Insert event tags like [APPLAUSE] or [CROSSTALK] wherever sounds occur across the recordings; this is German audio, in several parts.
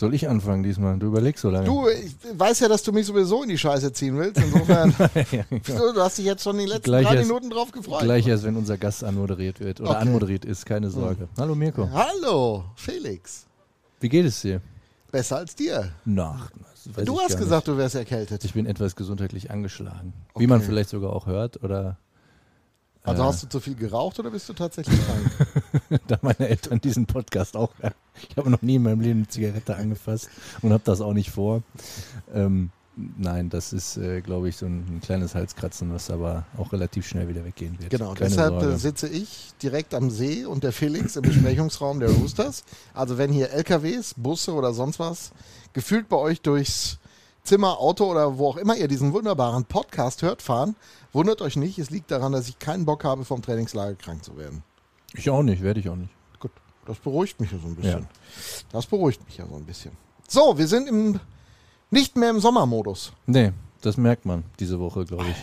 Soll ich anfangen diesmal? Du überlegst so lange. Du, ich weiß ja, dass du mich sowieso in die Scheiße ziehen willst. Insofern, [LAUGHS] ja, du, du hast dich jetzt schon die letzten Gleich drei erst- Minuten drauf gefreut. Gleich erst, wenn unser Gast anmoderiert wird oder Okay. anmoderiert ist, keine Sorge. Hallo Mirko. Hallo, Felix. Wie geht es dir? Besser als dir. Weiß du hast gesagt, du wärst erkältet. Nicht. Ich bin etwas gesundheitlich angeschlagen. Okay. Wie man vielleicht sogar auch hört oder Also äh, hast du zu viel geraucht oder bist du tatsächlich krank? [LAUGHS] da meine Eltern diesen Podcast auch. Ich habe noch nie in meinem Leben eine Zigarette angefasst und habe das auch nicht vor. Ähm, nein, das ist, äh, glaube ich, so ein, ein kleines Halskratzen, was aber auch relativ schnell wieder weggehen wird. Genau, Keine deshalb Sorge. äh, sitze ich direkt am See und der Felix im Besprechungsraum der Roosters. Also wenn hier LKWs, Busse oder sonst was gefühlt bei euch durchs Zimmer, Auto oder wo auch immer ihr diesen wunderbaren Podcast hört, fahren, wundert euch nicht, es liegt daran, dass ich keinen Bock habe, vom Trainingslager krank zu werden. Ich auch nicht, werde ich auch nicht. Gut, das beruhigt mich ja so ein bisschen. Ja. Das beruhigt mich ja so ein bisschen. So, wir sind im, nicht mehr im Sommermodus. Nee, das merkt man diese Woche, glaube ich.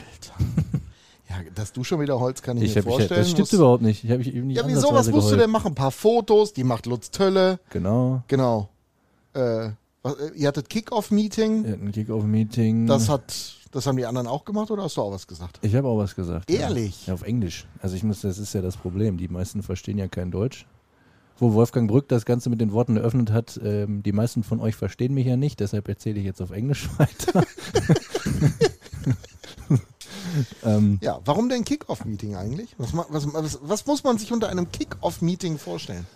Ja, dass du schon wieder Holz kann ich, Ich mir hab, ich, vorstellen. das stimmt Musst- überhaupt nicht. Ich habe ich eben nicht ja, wieso? Was musst du geheult. denn machen? Ein paar Fotos, die macht Lutz Tölle. Genau. Genau. Äh, ihr hattet Kick-Off-Meeting. Wir hatten ein Kick-Off-Meeting. Das hat, das haben die anderen auch gemacht oder hast du auch was gesagt? ich habe auch was gesagt. Ehrlich? Ja. ja, auf Englisch. Also ich muss, das ist ja das Problem. Die meisten verstehen ja kein Deutsch. Wo Wolfgang Brück das Ganze mit den Worten eröffnet hat, ähm, die meisten von euch verstehen mich ja nicht, deshalb erzähle ich jetzt auf Englisch [LAUGHS] weiter. [LAUGHS] ähm, Ja, warum denn Kick-Off-Meeting eigentlich? Was, was, was, was muss man sich unter einem Kick-Off-Meeting vorstellen?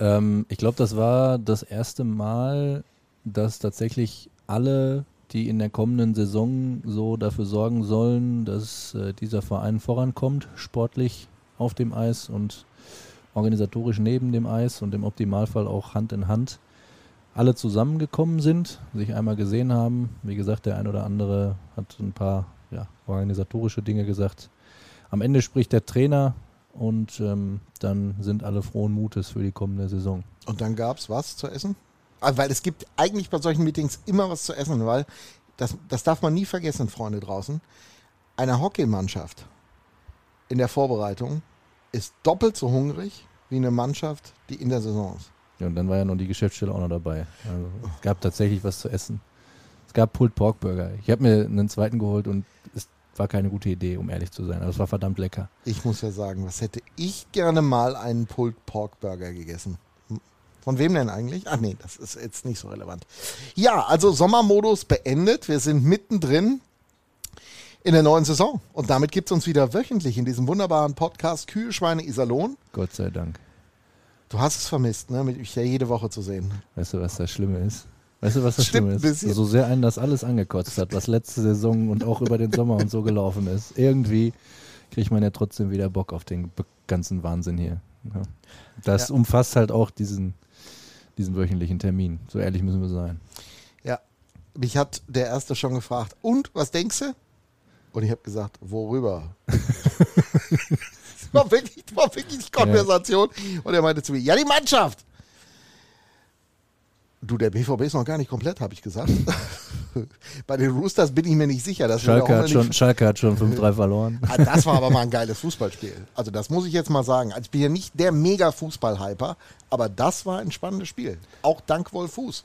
Ähm, ich glaube, das war das erste Mal, dass tatsächlich alle, die in der kommenden Saison so dafür sorgen sollen, dass äh, dieser Verein vorankommt, sportlich auf dem Eis und organisatorisch neben dem Eis und im Optimalfall auch Hand in Hand, alle zusammengekommen sind, sich einmal gesehen haben. Wie gesagt, der ein oder andere hat ein paar ja, organisatorische Dinge gesagt. Am Ende spricht der Trainer und ähm, dann sind alle frohen Mutes für die kommende Saison. Und dann gab es was zu essen? Ah, weil es gibt eigentlich bei solchen Meetings immer was zu essen, weil das, das darf man nie vergessen, Freunde draußen. Eine Hockeymannschaft in der Vorbereitung ist doppelt so hungrig wie eine Mannschaft, die in der Saison ist. Ja, und dann war ja noch die Geschäftsstelle auch noch dabei. Also, es gab tatsächlich was zu essen. Es gab Pulled Pork Burger. Ich habe mir einen zweiten geholt und es war keine gute Idee, um ehrlich zu sein. Aber es war verdammt lecker. Ich muss ja sagen, was hätte ich gerne mal einen Pulled Pork Burger gegessen? Von wem denn eigentlich? Ach nee, das ist jetzt nicht so relevant. Ja, also Sommermodus beendet. Wir sind mittendrin in der neuen Saison. Und damit gibt es uns wieder wöchentlich in diesem wunderbaren Podcast Kühlschweine Iserlohn. Gott sei Dank. Du hast es vermisst, ne? mich ja jede Woche zu sehen. Weißt du, was das Schlimme ist? Weißt du, was das Stimmt Schlimme ist? So sehr einen das alles angekotzt hat, was letzte Saison und auch über den Sommer und so gelaufen ist. Irgendwie kriegt man ja trotzdem wieder Bock auf den ganzen Wahnsinn hier. Ja. Das Ja. umfasst halt auch diesen, diesen wöchentlichen Termin. So ehrlich müssen wir sein. Ja, mich hat der Erste schon gefragt, und, was denkst du? Und ich habe gesagt, worüber? [LAUGHS] das war wirklich, das war wirklich die Konversation. Und er meinte zu mir, ja, die Mannschaft. Du, der BVB ist noch gar nicht komplett, habe ich gesagt. [LAUGHS] Bei den Roosters bin ich mir nicht sicher. Dass wir Schalke hat, schon, Schalke hat schon 5-3 verloren. Ah, Das war aber mal ein geiles Fußballspiel. Also das muss ich jetzt mal sagen. Also ich bin ja nicht der mega Fußball-Hyper, aber das war ein spannendes Spiel. Auch dank Wolf Fuß.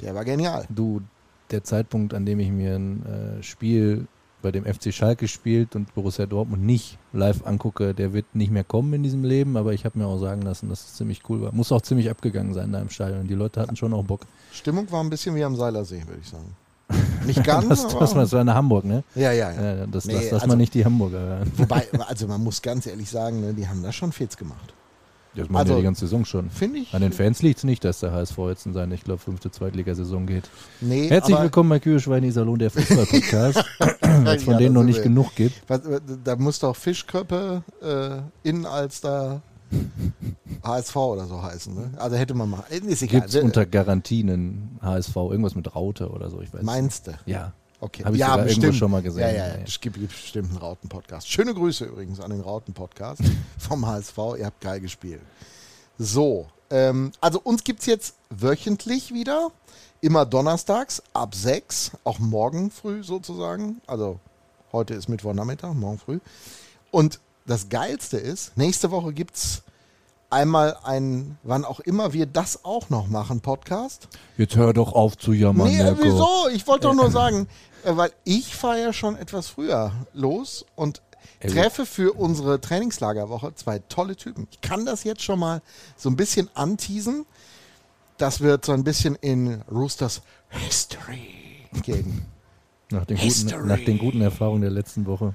Der war genial. Du, der Zeitpunkt, an dem ich mir ein äh, Spiel bei dem FC Schalke spielt und Borussia Dortmund nicht live angucke, der wird nicht mehr kommen in diesem Leben, aber ich habe mir auch sagen lassen, dass es ziemlich cool war. Muss auch ziemlich abgegangen sein da im Stadion. Die Leute hatten schon auch Bock. Stimmung war ein bisschen wie am Seilersee, würde ich sagen. [LAUGHS] Nicht ganz, Das, das, war- das war in Hamburg, ne? ja, ja, ja. Das Nee, lass, lass also- mal nicht die Hamburger hören. Wobei, [LAUGHS] also man muss ganz ehrlich sagen, ne, die haben das schon fits gemacht. Das machen Also- die ganze Saison schon. Finde ich. An den Fans liegt es nicht, dass der HSV jetzt in seine, ich glaube, fünfte Zweitligasaison geht. Nee, Herzlich willkommen bei Kühlschwein Iserlohn, der Fußball-Podcast, [LAUGHS] weil es von Ja, denen noch nicht wir. genug gibt. Was, da muss doch Fischköppe äh, in als da HSV oder so heißen. Ne? Also hätte man mal. Ist egal. Gibt es unter Garantie einen HSV, irgendwas mit Raute oder so, ich weiß nicht. Meinst du? Ja, Okay. Habe ich ja, sogar irgendwo bestimmt. schon mal gesehen. Ja, ja, Ja, ja. es gibt bestimmt einen Rauten-Podcast. Schöne Grüße übrigens an den Rauten-Podcast [LAUGHS] vom HSV. Ihr habt geil gespielt. So, ähm, also uns gibt es jetzt wöchentlich wieder. Immer donnerstags ab 6, auch morgen früh sozusagen. Also heute ist Mittwochnachmittag, morgen früh. Und das Geilste ist, nächste Woche gibt es einmal ein, wann auch immer wir das auch noch machen, Podcast. Jetzt hör doch auf zu jammern, Nee, äh, Mirko. wieso? Ich wollte doch nur sagen, äh, weil ich fahre ja schon etwas früher los und treffe für unsere Trainingslagerwoche zwei tolle Typen. Ich kann das jetzt schon mal so ein bisschen anteasen. Das wird so ein bisschen in Roosters History gehen. Nach den, History. guten, nach den guten Erfahrungen der letzten Woche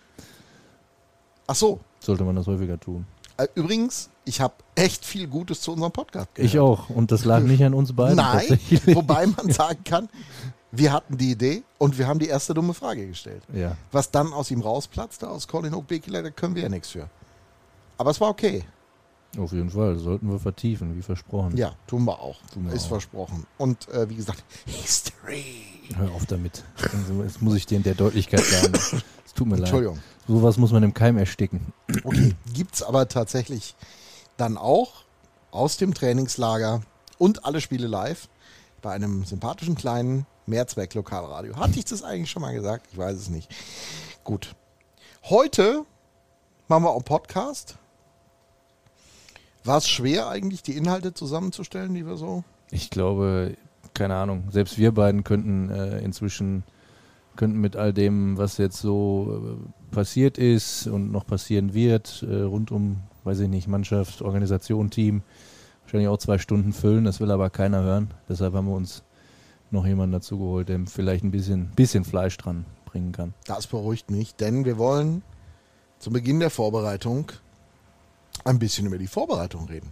Ach so, sollte man das häufiger tun. äh, übrigens, ich habe echt viel Gutes zu unserem Podcast gehört. Ich auch. Und das lag nicht an uns beiden. Nein, wobei man [LAUGHS] sagen kann, wir hatten die Idee und wir haben die erste dumme Frage gestellt. Ja. Was dann aus ihm rausplatzte, aus Colin Oakbekele, da können wir ja nichts für. Aber es war okay. Auf jeden Fall. Das sollten wir vertiefen, wie versprochen. Ja, tun wir auch. Tun wir Ist auch. versprochen. Und äh, wie gesagt, History. Hör auf damit. Jetzt muss ich dir in der Deutlichkeit sagen. Es tut mir leid. Entschuldigung. Sowas muss man im Keim ersticken. Okay, gibt es aber tatsächlich dann auch aus dem Trainingslager und alle Spiele live bei einem sympathischen kleinen Mehrzweck-Lokalradio. Hatte ich das eigentlich schon mal gesagt? Ich weiß es nicht. Gut. Heute machen wir auch Podcast. War es schwer eigentlich, die Inhalte zusammenzustellen, die wir so Ich glaube, keine Ahnung, selbst wir beiden könnten äh, inzwischen könnten mit all dem, was jetzt so äh, passiert ist und noch passieren wird, äh, rund um, weiß ich nicht, Mannschaft, Organisation, Team, wahrscheinlich auch zwei Stunden füllen. Das will aber keiner hören. Deshalb haben wir uns noch jemanden dazugeholt, der vielleicht ein bisschen, bisschen Fleisch dran bringen kann. Das beruhigt mich, denn wir wollen zu Beginn der Vorbereitung ein bisschen über die Vorbereitung reden.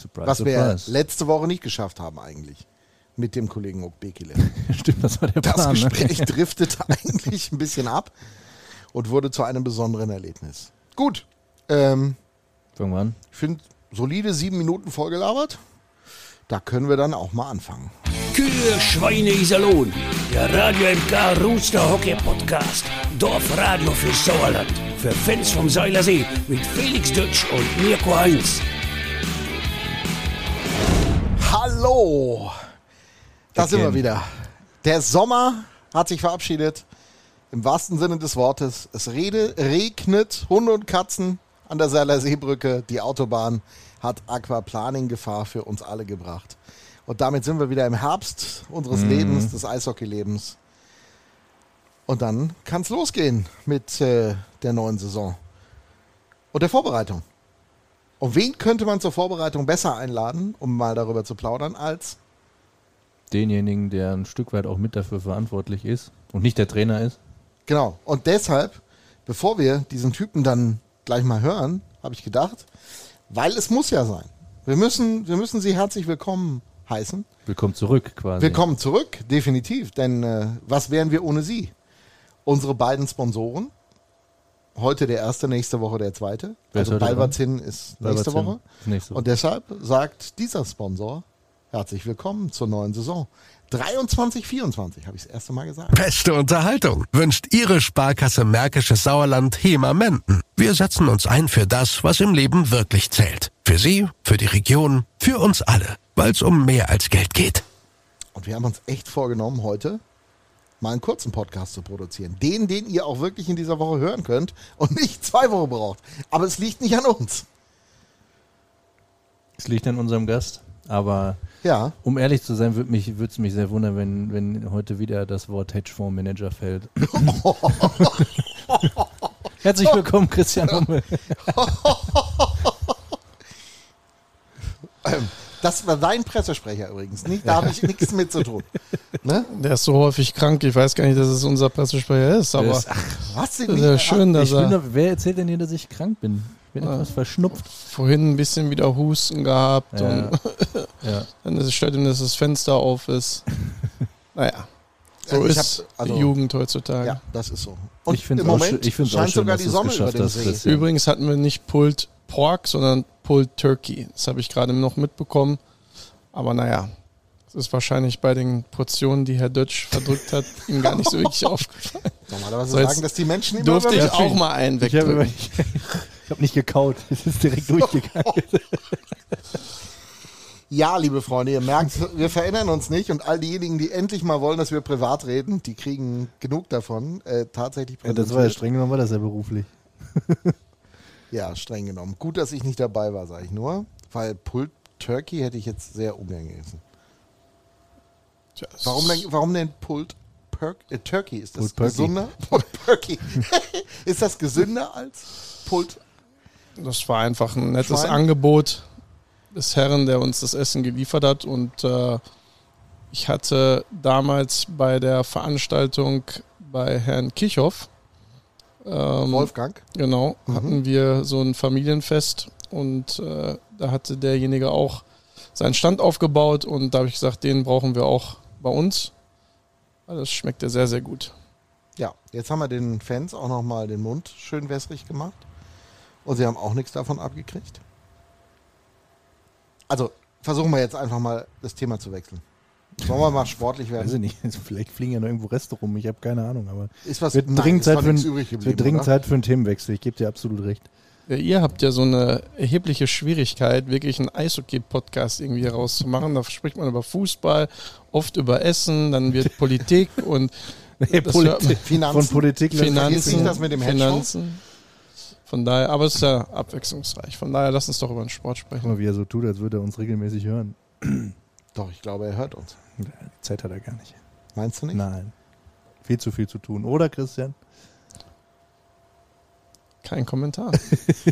Surprise, was wir surprise. letzte Woche nicht geschafft haben eigentlich. Mit dem Kollegen Okbekile. [LAUGHS] Stimmt, das war der Das Plan. Gespräch [LAUGHS] Ne? driftete eigentlich ein bisschen ab und wurde zu einem besonderen Erlebnis. Gut, ähm, An. ich finde solide sieben Minuten vollgelabert. Da können wir dann auch mal anfangen. Kühe, Schweine, Iserlohn. Der Radio MK Rooster Hockey Podcast. Dorfradio für Sauerland. Für Fans vom Seilersee mit Felix Dutsch und Mirko Heinz. Hallo! Da sind wir wieder. Der Sommer hat sich verabschiedet. Im wahrsten Sinne des Wortes. Es rede, regnet Hunde und Katzen an der Seiler Seebrücke. Die Autobahn hat Aquaplaning-Gefahr für uns alle gebracht. Und damit sind wir wieder im Herbst unseres Lebens, des Eishockeylebens. Und dann kann es losgehen mit äh, der neuen Saison und der Vorbereitung. Und wen könnte man zur Vorbereitung besser einladen, um mal darüber zu plaudern, als Denjenigen, der ein Stück weit auch mit dafür verantwortlich ist und nicht der Trainer ist. Genau. Und deshalb, bevor wir diesen Typen dann gleich mal hören, habe ich gedacht, weil es muss ja sein. Wir müssen, wir müssen Sie herzlich willkommen heißen. Willkommen zurück quasi. Willkommen zurück, definitiv. Denn äh, was wären wir ohne Sie? Unsere beiden Sponsoren. Heute der erste, nächste Woche der zweite. Wer also? Balbazin ist nächste Balbazin Woche. ist nächste Woche. Und deshalb sagt dieser Sponsor herzlich willkommen zur neuen Saison. 23, 24 habe ich das erste Mal gesagt. Beste Unterhaltung wünscht Ihre Sparkasse Märkisches Sauerland HEMA Menden. Wir setzen uns ein für das, was im Leben wirklich zählt. Für Sie, für die Region, für uns alle, weil es um mehr als Geld geht. Und wir haben uns echt vorgenommen, heute mal einen kurzen Podcast zu produzieren. Den, den ihr auch wirklich in dieser Woche hören könnt und nicht zwei Wochen braucht. Aber es liegt nicht an uns. Es liegt an unserem Gast. Aber Ja, um ehrlich zu sein, würde mich, es mich sehr wundern, wenn, wenn heute wieder das Wort Hedgefondsmanager fällt. [LAUGHS] Herzlich willkommen, Christian Hummel. das war dein Pressesprecher übrigens. Nicht, da habe ich nichts mit zu tun. Ne? Der ist so häufig krank, ich weiß gar nicht, dass es unser Pressesprecher ist, aber ist- Was denn nicht? ist ja schön, dass Ich bin er doch, wer erzählt denn hier, dass ich krank bin? Ich bin etwas verschnupft. vorhin ein bisschen wieder Husten gehabt Ja. und Ja. dann ist es stört ihm, dass das Fenster auf ist. [LAUGHS] Naja, so Ich ist hab- also- die Jugend heutzutage. Ja, das ist so. Und Ich auch Moment schön- ich auch scheint schön, sogar dass die Sonne über hast, See. Christian. Übrigens hatten wir nicht Pulled Pork, sondern Pulled Turkey. Das habe ich gerade noch mitbekommen. Aber naja, es ist wahrscheinlich bei den Portionen, die Herr Dötsch verdrückt hat, ihm gar nicht so wirklich [LAUGHS] aufgefallen. Normalerweise So, sagen das die Menschen immer Durfte ich auch mal einen Ich habe wegdrücken. ich, [LAUGHS] ich hab nicht gekaut. Es ist direkt durchgegangen. Ja, liebe Freunde, ihr merkt, wir verändern uns nicht und all diejenigen, die endlich mal wollen, dass wir privat reden, die kriegen genug davon. Äh, tatsächlich Ja, das war ja streng genommen, war das ja beruflich. [LAUGHS] Ja, streng genommen. Gut, dass ich nicht dabei war, sage ich nur. Weil Pulled Turkey hätte ich jetzt sehr ungern gegessen. Warum denn, warum denn Pulled Perk, äh, Turkey? Ist das Pulled gesünder? [LAUGHS] Pulled Perky. [LAUGHS] ist das gesünder als Pulled? Das war einfach ein nettes Schwein? Angebot des Herrn, der uns das Essen geliefert hat. Und äh, ich hatte damals bei der Veranstaltung bei Herrn Kirchhoff, ähm, Wolfgang? genau, Mhm. hatten wir so ein Familienfest und äh, da hatte derjenige auch seinen Stand aufgebaut und da habe ich gesagt, den brauchen wir auch bei uns. Das schmeckte sehr, sehr gut. Ja, jetzt haben wir den Fans auch nochmal den Mund schön wässrig gemacht. Und sie haben auch nichts davon abgekriegt. Also versuchen wir jetzt einfach mal das Thema zu wechseln. Sollen wir mal sportlich Weiß ich werden? nicht. [LAUGHS] Vielleicht fliegen ja noch irgendwo Reste rum. Ich habe keine Ahnung. Aber Ist was wird nein, dringend ist Zeit für ein- geblieben, wird dringend? Zeit für einen Themenwechsel. Ich gebe dir absolut recht. Ja, ihr habt ja so eine erhebliche Schwierigkeit, wirklich einen Eishockey-Podcast irgendwie rauszumachen. Da spricht man über Fußball, oft über Essen, dann wird [LAUGHS] Politik und man- Politik, Finanzen. von Politik Finanzen. Das mit dem Hedgefonds? Finanzen. Von daher, aber es ist ja abwechslungsreich. Von daher, lass uns doch über den Sport Guck sprechen. mal, wie er so tut, als würde er uns regelmäßig hören. [CLEARS THROAT] Doch, ich glaube, er hört uns. Die Zeit hat er gar nicht. Meinst du nicht? Nein. Viel zu viel zu tun. Oder, Christian? Kein Kommentar.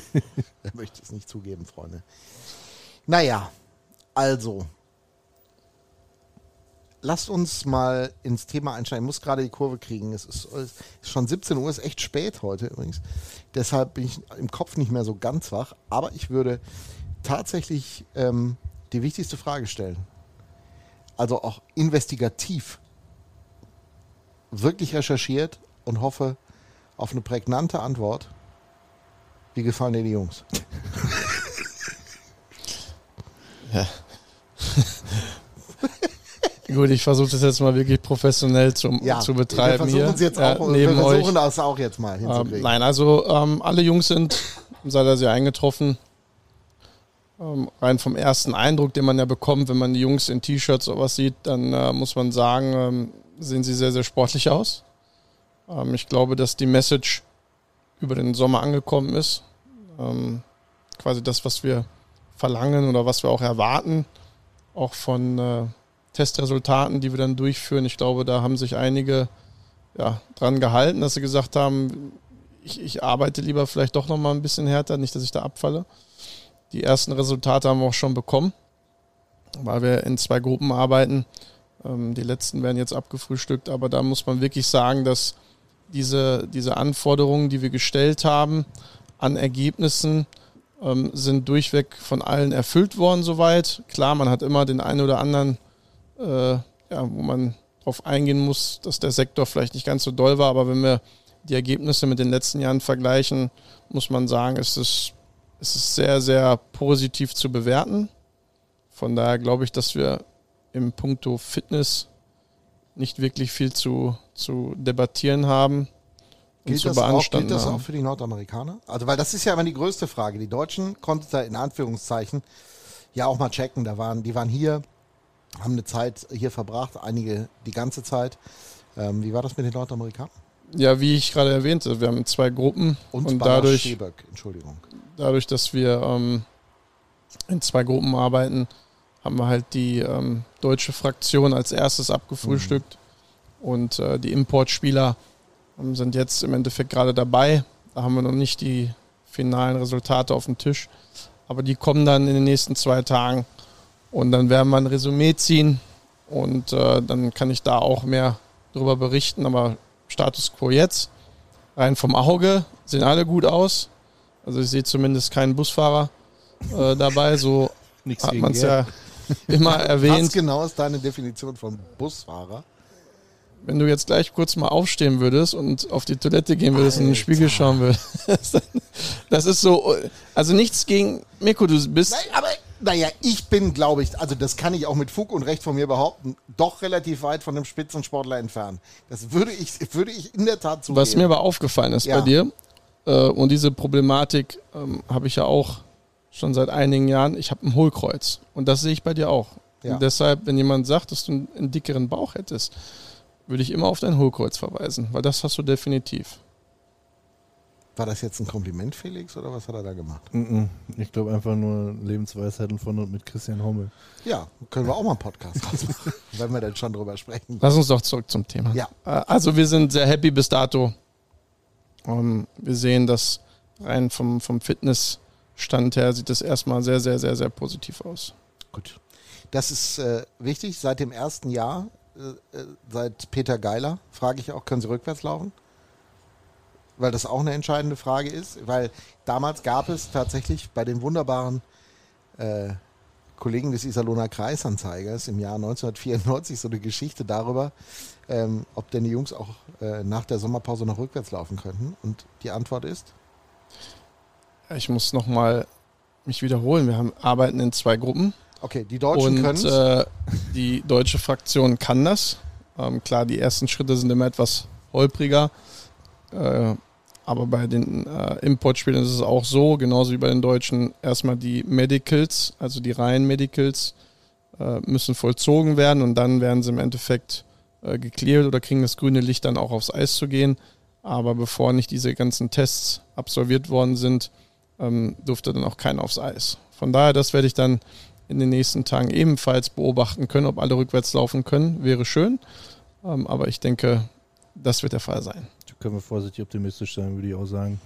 [LAUGHS] Er möchte es nicht zugeben, Freunde. Naja, also. Lasst uns mal ins Thema einsteigen. Ich muss gerade die Kurve kriegen. Es ist, es ist schon 17 Uhr, ist echt spät heute übrigens. Deshalb bin ich im Kopf nicht mehr so ganz wach. Aber ich würde tatsächlich ähm, die wichtigste Frage stellen. Also auch investigativ wirklich recherchiert und hoffe auf eine prägnante Antwort. Wie gefallen dir die Jungs? [LAUGHS] Gut, ich versuche das jetzt mal wirklich professionell zum, zu betreiben wir versuchen hier. jetzt Ja, auch, neben wir versuchen euch. das auch jetzt mal Ähm, hinzukriegen. nein, also ähm, alle Jungs sind seit er sie eingetroffen. Ähm, rein vom ersten Eindruck, den man ja bekommt, wenn man die Jungs in T-Shirts oder was sieht, dann äh, muss man sagen, ähm, sehen sie sehr, sehr sportlich aus. Ähm, ich glaube, dass die Message über den Sommer angekommen ist. Ähm, quasi das, was wir verlangen oder was wir auch erwarten, auch von äh, Testresultaten, die wir dann durchführen. Ich glaube, da haben sich einige ja, dran gehalten, dass sie gesagt haben, ich, ich arbeite lieber vielleicht doch noch mal ein bisschen härter, nicht, dass ich da abfalle. Die ersten Resultate haben wir auch schon bekommen, weil wir in zwei Gruppen arbeiten. Ähm, die letzten werden jetzt abgefrühstückt, aber da muss man wirklich sagen, dass diese, diese Anforderungen, die wir gestellt haben an Ergebnissen, ähm, sind durchweg von allen erfüllt worden soweit. Klar, man hat immer den einen oder anderen, äh, ja, wo man darauf eingehen muss, dass der Sektor vielleicht nicht ganz so doll war, aber wenn wir die Ergebnisse mit den letzten Jahren vergleichen, muss man sagen, es ist, es ist sehr, sehr positiv zu bewerten. Von daher glaube ich, dass wir im Punkto Fitness nicht wirklich viel zu, zu debattieren haben und Gilt zu das, auch, gilt das auch für die Nordamerikaner? Also, weil das ist ja immer die größte Frage. Die Deutschen konnten da in Anführungszeichen ja auch mal checken. Da waren, die waren hier, haben eine Zeit hier verbracht, einige die ganze Zeit. Ähm, wie war das mit den Nordamerikanern? Ja, wie ich gerade erwähnte, wir haben zwei Gruppen Und, und, dadurch, Entschuldigung. dadurch, dass wir ähm, in zwei Gruppen arbeiten, haben wir halt die ähm, deutsche Fraktion als erstes abgefrühstückt und äh, die Importspieler ähm, sind jetzt im Endeffekt gerade dabei. Da haben wir noch nicht die finalen Resultate auf dem Tisch, aber die kommen dann in den nächsten zwei Tagen und dann werden wir ein Resümee ziehen und äh, dann kann ich da auch mehr darüber berichten, aber Status quo jetzt, rein vom Auge, sehen alle gut aus. Also ich sehe zumindest keinen Busfahrer äh, dabei, so Nichts hat man es ja immer [LAUGHS] Was erwähnt. genau ist deine Definition von Busfahrer? Wenn du jetzt gleich kurz mal aufstehen würdest und auf die Toilette gehen würdest und in den Spiegel Alter. schauen würdest, [LAUGHS] das ist so, also nichts gegen Mirko, du bist, Nein, aber naja, ich bin, glaube ich, also das kann ich auch mit Fug und Recht von mir behaupten, doch relativ weit von einem Spitzensportler entfernt. Das würde ich, würde ich in der Tat zugeben. was mir aber aufgefallen ist Ja. bei dir, äh, und diese Problematik ähm, habe ich ja auch schon seit einigen Jahren, ich habe ein Hohlkreuz und das sehe ich bei dir auch. Ja. Und deshalb, wenn jemand sagt, dass du einen, einen dickeren Bauch hättest, würde ich immer auf dein Hohlkreuz verweisen, weil das hast du definitiv. War das jetzt ein Kompliment, Felix, oder was hat er da gemacht? Mhm. Ich glaube einfach nur Lebensweisheiten von und mit Christian Hommel. Ja, können wir auch mal einen Podcast machen, [LAUGHS] wenn wir dann schon drüber sprechen. Lass uns doch zurück zum Thema. Ja. Äh, Also wir sind sehr happy bis dato. Ähm, wir sehen, dass rein vom, vom Fitnessstand her sieht das erstmal sehr, sehr, sehr, sehr positiv aus. Gut. Das ist äh, wichtig. Seit dem ersten Jahr, äh, seit Peter Geiler, frage ich auch, können Sie rückwärts laufen? Weil das auch eine entscheidende Frage ist. Weil damals gab es tatsächlich bei den wunderbaren äh, Kollegen des Iserlohner Kreisanzeigers im Jahr 1994 so eine Geschichte darüber, ähm, ob denn die Jungs auch äh, nach der Sommerpause noch rückwärts laufen könnten. Und die Antwort ist? Ich muss nochmal mich wiederholen. Wir haben, arbeiten in zwei Gruppen. Okay, die Deutschen können äh, die deutsche Fraktion kann das. Ähm, klar, die ersten Schritte sind immer etwas holpriger. Äh, aber bei den äh, Importspielern ist es auch so, genauso wie bei den Deutschen, erstmal die Medicals, also die reinen Medicals, äh, müssen vollzogen werden und dann werden sie im Endeffekt äh, geklärt oder kriegen das grüne Licht dann auch aufs Eis zu gehen. Aber bevor nicht diese ganzen Tests absolviert worden sind, ähm, durfte dann auch keiner aufs Eis. Von daher, das werde ich dann in den nächsten Tagen ebenfalls beobachten können, ob alle rückwärts laufen können. Wäre schön. Ähm, aber ich denke, das wird der Fall sein. Können wir vorsichtig optimistisch sein, würde ich auch sagen.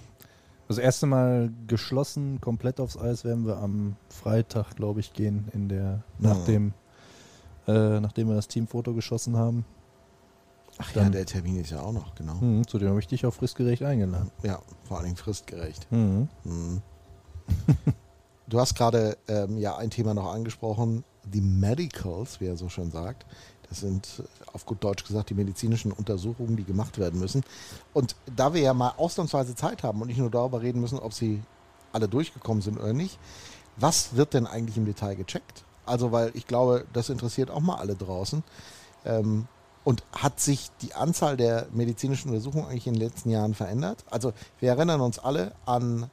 Das erste Mal geschlossen, komplett aufs Eis werden wir am Freitag, glaube ich, gehen, in der, nach Ja. dem, äh, nachdem wir das Teamfoto geschossen haben. Ach ja, dann- der Termin ist ja auch noch, genau. Mhm, zu dem habe ich dich auch fristgerecht eingeladen. Ja, vor allen Dingen fristgerecht. Mhm. Mhm. du hast gerade ähm, ja ein Thema noch angesprochen, die Medicals, wie er so schön sagt. Das sind äh, auf gut Deutsch gesagt die medizinischen Untersuchungen, die gemacht werden müssen. Und da wir ja mal ausnahmsweise Zeit haben und nicht nur darüber reden müssen, ob sie alle durchgekommen sind oder nicht, was wird denn eigentlich im Detail gecheckt? Also, weil ich glaube, das interessiert auch mal alle draußen. Ähm, und hat sich die Anzahl der medizinischen Untersuchungen eigentlich in den letzten Jahren verändert? Also wir erinnern uns alle an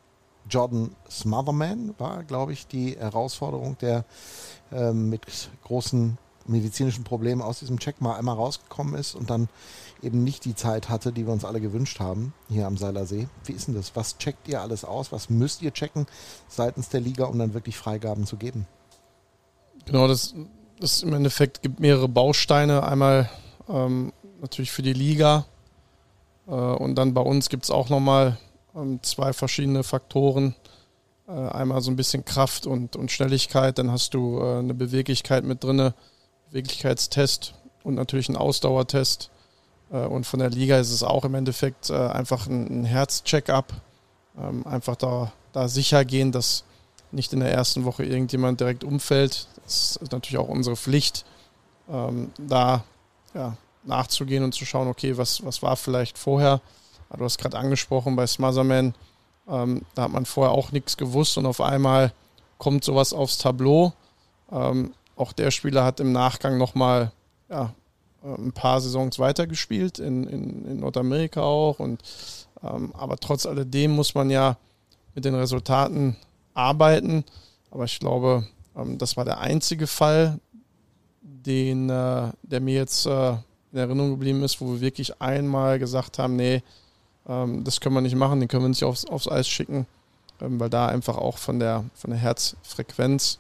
Jordan Smotherman, war, glaube ich, die Herausforderung, der ähm, mit großen medizinischen Problemen aus diesem Check mal einmal rausgekommen ist und dann eben nicht die Zeit hatte, die wir uns alle gewünscht haben, hier am Seilersee. Wie ist denn das? Was checkt ihr alles aus? Was müsst ihr checken seitens der Liga, um dann wirklich Freigaben zu geben? Genau, das, das im Endeffekt gibt mehrere Bausteine. Einmal ähm, natürlich für die Liga äh, und dann bei uns gibt es auch nochmal ähm, zwei verschiedene Faktoren. Äh, einmal so ein bisschen Kraft und, und Schnelligkeit, dann hast du äh, eine Beweglichkeit mit drinne, Beweglichkeitstest und natürlich einen Ausdauertest. Äh, und von der Liga ist es auch im Endeffekt äh, einfach ein, ein Herzcheck-up. Ähm, einfach da, da sicher gehen, dass nicht in der ersten Woche irgendjemand direkt umfällt. Das ist natürlich auch unsere Pflicht, ähm, da ja, nachzugehen und zu schauen, okay, was, was war vielleicht vorher. Ah, Du hast gerade angesprochen bei Smotherman, ähm, da hat man vorher auch nichts gewusst und auf einmal kommt sowas aufs Tableau. Ähm, auch der Spieler hat im Nachgang nochmal ja, ein paar Saisons weitergespielt, in, in, in Nordamerika auch. Und, ähm, aber trotz alledem muss man ja mit den Resultaten arbeiten. Aber ich glaube, ähm, das war der einzige Fall, den, äh, der mir jetzt äh, in Erinnerung geblieben ist, wo wir wirklich einmal gesagt haben, nee, ähm, das können wir nicht machen, den können wir nicht aufs, aufs Eis schicken, ähm, weil da einfach auch von der, von der Herzfrequenz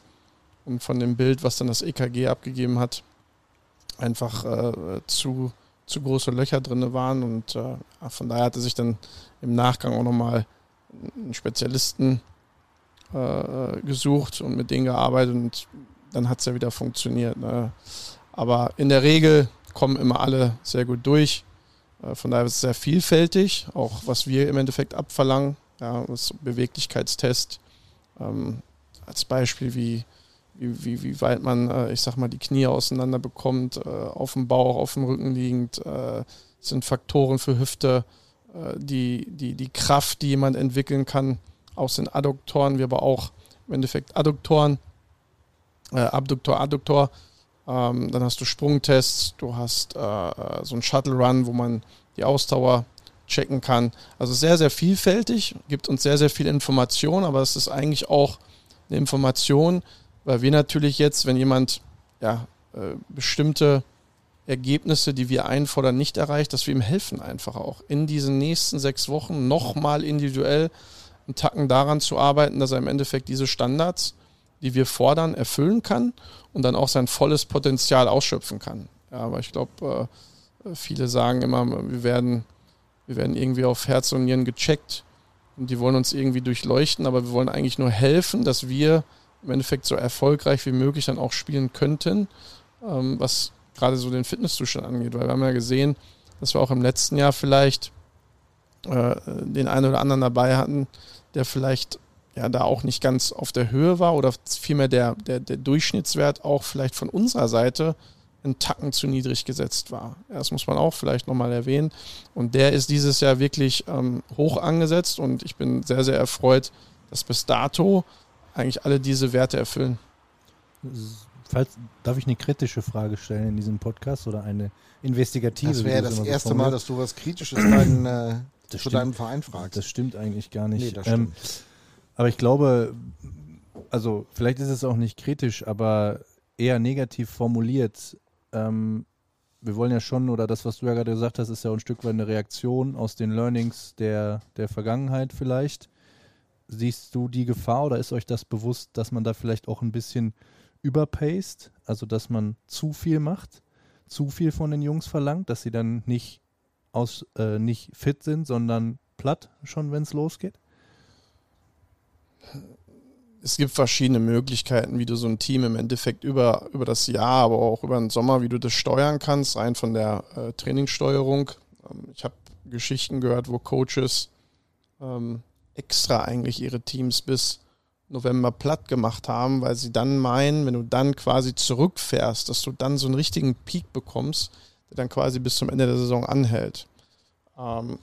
und von dem Bild, was dann das EKG abgegeben hat, einfach äh, zu, zu große Löcher drin waren. Und äh, von daher hatte sich dann im Nachgang auch nochmal einen Spezialisten äh, gesucht und mit denen gearbeitet und dann hat es ja wieder funktioniert. Ne? Aber in der Regel kommen immer alle sehr gut durch. Äh, von daher ist es sehr vielfältig, auch was wir im Endeffekt abverlangen. Ja, das Beweglichkeitstest ähm, als Beispiel, wie, wie, wie, wie weit man, äh, ich sag mal, die Knie auseinander bekommt, äh, auf dem Bauch, auf dem Rücken liegend, äh, sind Faktoren für Hüfte, äh, die, die, die Kraft, die jemand entwickeln kann, aus den Adduktoren, wie aber auch im Endeffekt Adduktoren, äh, Abduktor, Adduktor. Ähm, dann hast du Sprungtests, du hast äh, so einen Shuttle Run, wo man die Ausdauer checken kann. Also sehr, sehr vielfältig, gibt uns sehr, sehr viel Information, aber es ist eigentlich auch eine Information, weil wir natürlich jetzt, wenn jemand ja, äh, bestimmte Ergebnisse, die wir einfordern, nicht erreicht, dass wir ihm helfen einfach auch in diesen nächsten sechs Wochen nochmal individuell einen Tacken daran zu arbeiten, dass er im Endeffekt diese Standards, die wir fordern, erfüllen kann und dann auch sein volles Potenzial ausschöpfen kann. Ja, aber ich glaube, äh, viele sagen immer, wir werden, wir werden irgendwie auf Herz und Nieren gecheckt und die wollen uns irgendwie durchleuchten, aber wir wollen eigentlich nur helfen, dass wir im Endeffekt so erfolgreich wie möglich dann auch spielen könnten, ähm, was gerade so den Fitnesszustand angeht, weil wir haben ja gesehen, dass wir auch im letzten Jahr vielleicht äh, den einen oder anderen dabei hatten, der vielleicht ja da auch nicht ganz auf der Höhe war oder vielmehr der, der, der Durchschnittswert auch vielleicht von unserer Seite einen Tacken zu niedrig gesetzt war. Das muss man auch vielleicht nochmal erwähnen. Und der ist dieses Jahr wirklich ähm, hoch angesetzt und ich bin sehr, sehr erfreut, dass bis dato eigentlich alle diese Werte erfüllen. Falls, darf ich eine kritische Frage stellen in diesem Podcast oder eine investigative? Das wäre das erste so Mal, dass du was Kritisches deinen, äh, [CLEARS THROAT] zu stimmt, deinem Verein fragst. Das stimmt eigentlich gar nicht. Nee, ähm, aber ich glaube, also vielleicht ist es auch nicht kritisch, aber eher negativ formuliert. Ähm, wir wollen ja schon, oder das, was du ja gerade gesagt hast, ist ja ein Stück weit eine Reaktion aus den Learnings der, der Vergangenheit vielleicht. Siehst du die Gefahr oder ist euch das bewusst, dass man da vielleicht auch ein bisschen überpaced, also dass man zu viel macht, zu viel von den Jungs verlangt, dass sie dann nicht aus äh, nicht fit sind, sondern platt schon, wenn es losgeht? Es gibt verschiedene Möglichkeiten, wie du so ein Team im Endeffekt über, über das Jahr, aber auch über den Sommer, wie du das steuern kannst, rein von der äh, Trainingssteuerung. Ähm, ich habe Geschichten gehört, wo Coaches ähm, extra eigentlich ihre Teams bis November platt gemacht haben, weil sie dann meinen, wenn du dann quasi zurückfährst, dass du dann so einen richtigen Peak bekommst, der dann quasi bis zum Ende der Saison anhält. Ähm,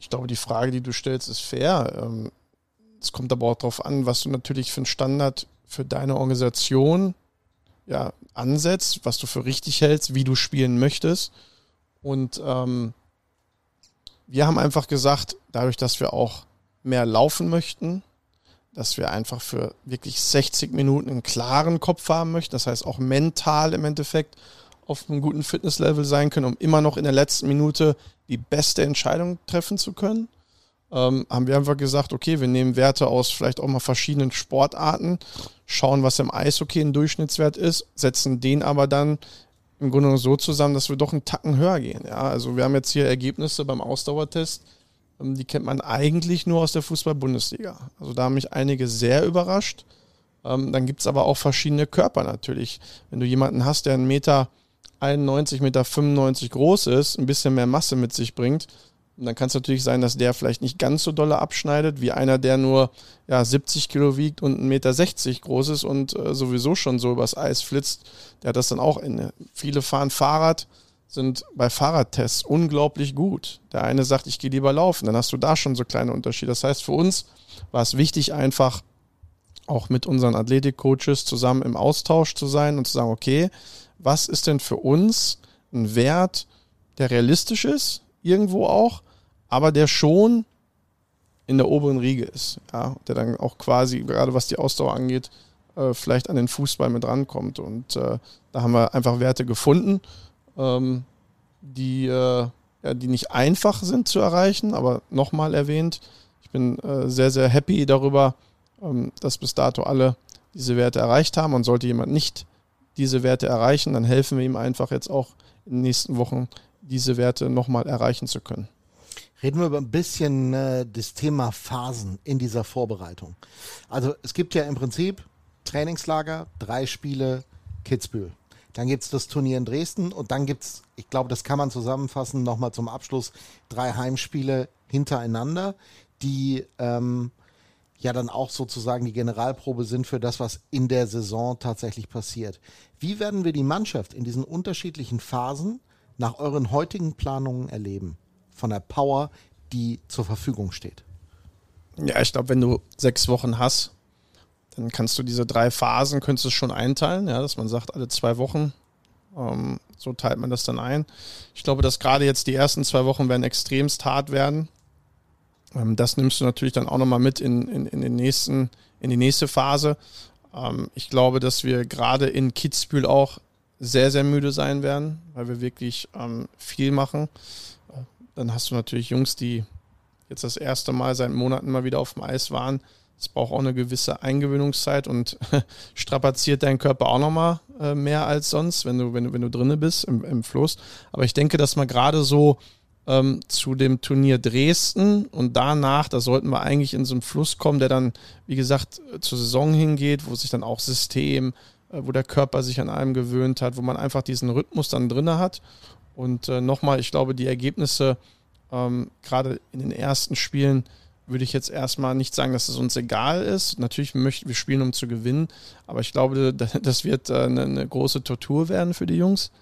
ich glaube, die Frage, die du stellst, ist fair. Ähm, es kommt aber auch darauf an, was du natürlich für einen Standard für deine Organisation ja, ansetzt, was du für richtig hältst, wie du spielen möchtest. Und ähm, wir haben einfach gesagt, dadurch, dass wir auch mehr laufen möchten, dass wir einfach für wirklich 60 Minuten einen klaren Kopf haben möchten, das heißt auch mental im Endeffekt auf einem guten Fitnesslevel sein können, um immer noch in der letzten Minute die beste Entscheidung treffen zu können. Ähm, haben wir einfach gesagt, okay, wir nehmen Werte aus vielleicht auch mal verschiedenen Sportarten, schauen, was im Eishockey ein Durchschnittswert ist, setzen den aber dann im Grunde so zusammen, dass wir doch einen Tacken höher gehen. Ja, also wir haben jetzt hier Ergebnisse beim Ausdauertest, ähm, die kennt man eigentlich nur aus der Fußball-Bundesliga. Also da haben mich einige sehr überrascht. Ähm, dann gibt es aber auch verschiedene Körper natürlich. Wenn du jemanden hast, der einen Meter 91, Meter 95 groß ist, ein bisschen mehr Masse mit sich bringt, und dann kann es natürlich sein, dass der vielleicht nicht ganz so dolle abschneidet, wie einer, der nur ja, 70 Kilo wiegt und 1,60 Meter groß ist und äh, sowieso schon so übers Eis flitzt. Der hat das dann auch inne. Viele fahren Fahrrad, sind bei Fahrradtests unglaublich gut. Der eine sagt, ich gehe lieber laufen. Dann hast du da schon so kleine Unterschiede. Das heißt, für uns war es wichtig, einfach auch mit unseren Athletikcoaches zusammen im Austausch zu sein und zu sagen, okay, was ist denn für uns ein Wert, der realistisch ist, irgendwo auch, aber der schon in der oberen Riege ist, ja, der dann auch quasi, gerade was die Ausdauer angeht, äh, vielleicht an den Fußball mit rankommt. Und äh, da haben wir einfach Werte gefunden, ähm, die, äh, ja, die nicht einfach sind zu erreichen, aber nochmal erwähnt, ich bin äh, sehr, sehr happy darüber, ähm, dass bis dato alle diese Werte erreicht haben. Und sollte jemand nicht diese Werte erreichen, dann helfen wir ihm einfach jetzt auch in den nächsten Wochen diese Werte nochmal erreichen zu können. Reden wir über ein bisschen äh, das Thema Phasen in dieser Vorbereitung. Also es gibt ja im Prinzip Trainingslager, drei Spiele, Kitzbühel. Dann gibt es das Turnier in Dresden und dann gibt es, ich glaube, das kann man zusammenfassen, nochmal zum Abschluss, drei Heimspiele hintereinander, die ähm, ja dann auch sozusagen die Generalprobe sind für das, was in der Saison tatsächlich passiert. Wie werden wir die Mannschaft in diesen unterschiedlichen Phasen nach euren heutigen Planungen erleben? Von der Power, die zur Verfügung steht? Ja, ich glaube, wenn du sechs Wochen hast, dann kannst du diese drei Phasen, könntest du schon einteilen, ja, dass man sagt, alle zwei Wochen, ähm, so teilt man das dann ein. Ich glaube, dass gerade jetzt die ersten zwei Wochen werden extremst hart werden. Ähm, das nimmst du natürlich dann auch nochmal mit in, in, in, den nächsten, in die nächste Phase. Ähm, ich glaube, dass wir gerade in Kitzbühel auch sehr, sehr müde sein werden, weil wir wirklich ähm, viel machen. Dann hast du natürlich Jungs, die jetzt das erste Mal seit Monaten mal wieder auf dem Eis waren. Es braucht auch eine gewisse Eingewöhnungszeit und [LAUGHS] strapaziert deinen Körper auch nochmal äh, mehr als sonst, wenn du, wenn du, wenn du drinne bist im, im Fluss. Aber ich denke, dass man gerade so ähm, zu dem Turnier Dresden und danach, da sollten wir eigentlich in so einen Fluss kommen, der dann, wie gesagt, zur Saison hingeht, wo sich dann auch System, äh, wo der Körper sich an allem gewöhnt hat, wo man einfach diesen Rhythmus dann drinne hat. Und äh, nochmal, ich glaube, die Ergebnisse ähm, gerade in den ersten Spielen würde ich jetzt erstmal nicht sagen, dass es uns egal ist. Natürlich möchten wir spielen, um zu gewinnen, aber ich glaube, [LAUGHS] das wird äh, eine, eine, große Tortur werden für die Jungs.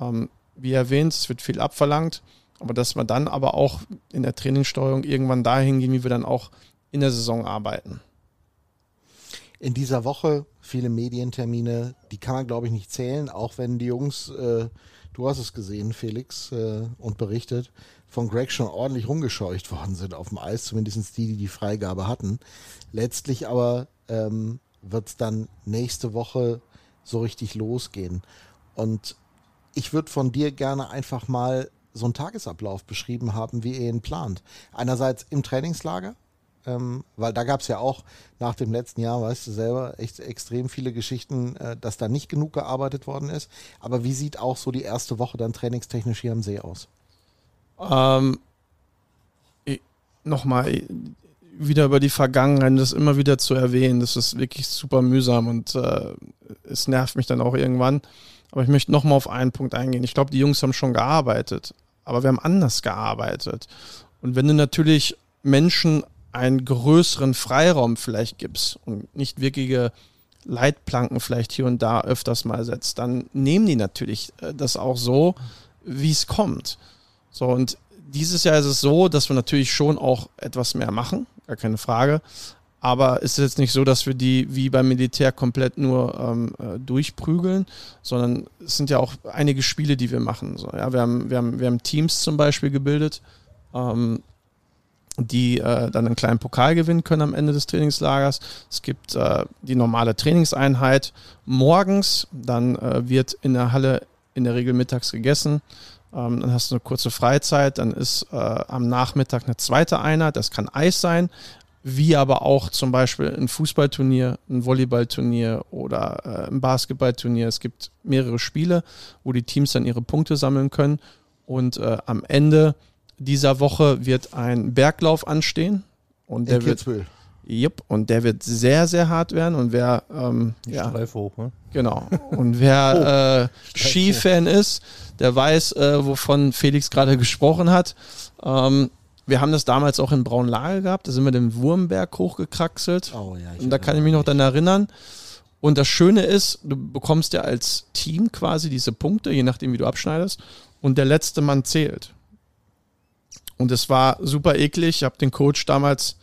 Ähm, wie erwähnt, es wird viel abverlangt, aber dass wir dann aber auch in der Trainingssteuerung irgendwann dahin gehen, wie wir dann auch in der Saison arbeiten. In dieser Woche viele Medientermine, die kann man glaube ich nicht zählen, auch wenn die Jungs, äh, du hast es gesehen, Felix, äh, und berichtet, von Greg schon ordentlich rumgescheucht worden sind auf dem Eis, zumindest die, die die Freigabe hatten. Letztlich aber ähm, wird es dann nächste Woche so richtig losgehen. Und ich würde von dir gerne einfach mal so einen Tagesablauf beschrieben haben, wie ihr ihn plant. Einerseits im Trainingslager, ähm, weil da gab es ja auch nach dem letzten Jahr, weißt du selber, echt extrem viele Geschichten, äh, dass da nicht genug gearbeitet worden ist. Aber wie sieht auch so die erste Woche dann trainingstechnisch hier am See aus? Ähm, Nochmal, wieder über die Vergangenheit, das immer wieder zu erwähnen, das ist wirklich super mühsam und äh, es nervt mich dann auch irgendwann. Aber ich möchte nochmal auf einen Punkt eingehen. Ich glaube, die Jungs haben schon gearbeitet, aber wir haben anders gearbeitet. Und wenn du natürlich Menschen einen größeren Freiraum vielleicht gibst und nicht wirkliche Leitplanken vielleicht hier und da öfters mal setzt, dann nehmen die natürlich äh, das auch so, wie es kommt. So, und dieses Jahr ist es so, dass wir natürlich schon auch etwas mehr machen, gar keine Frage. Aber es ist jetzt nicht so, dass wir die wie beim Militär komplett nur ähm, äh, durchprügeln, sondern es sind ja auch einige Spiele, die wir machen. So, ja, wir, haben, wir, haben, wir haben Teams zum Beispiel gebildet, ähm, die äh, dann einen kleinen Pokal gewinnen können am Ende des Trainingslagers. Es gibt äh, die normale Trainingseinheit morgens, dann äh, wird in der Halle in der Regel mittags gegessen. Ähm, dann hast du eine kurze Freizeit, dann ist äh, am Nachmittag eine zweite Einheit, das kann Eis sein, wie aber auch zum Beispiel ein Fußballturnier, ein Volleyballturnier oder äh, ein Basketballturnier. Es gibt mehrere Spiele, wo die Teams dann ihre Punkte sammeln können. Und äh, am Ende dieser Woche wird ein Berglauf anstehen. Und der wird, Jupp, und der wird sehr, sehr hart werden. Und wer ähm, ja, Streif hoch, ne? Genau. Und wer äh, Skifan ist, der weiß, äh, wovon Felix gerade [LAUGHS] gesprochen hat. Ähm, wir haben das damals auch in Braunlage gehabt. Da sind wir den Wurmberg hochgekraxelt. Oh, ja, und da kann ich mich noch dann erinnern. Und das Schöne ist, du bekommst ja als Team quasi diese Punkte, je nachdem, wie du abschneidest. Und der letzte Mann zählt. Und es war super eklig. Ich habe den Coach damals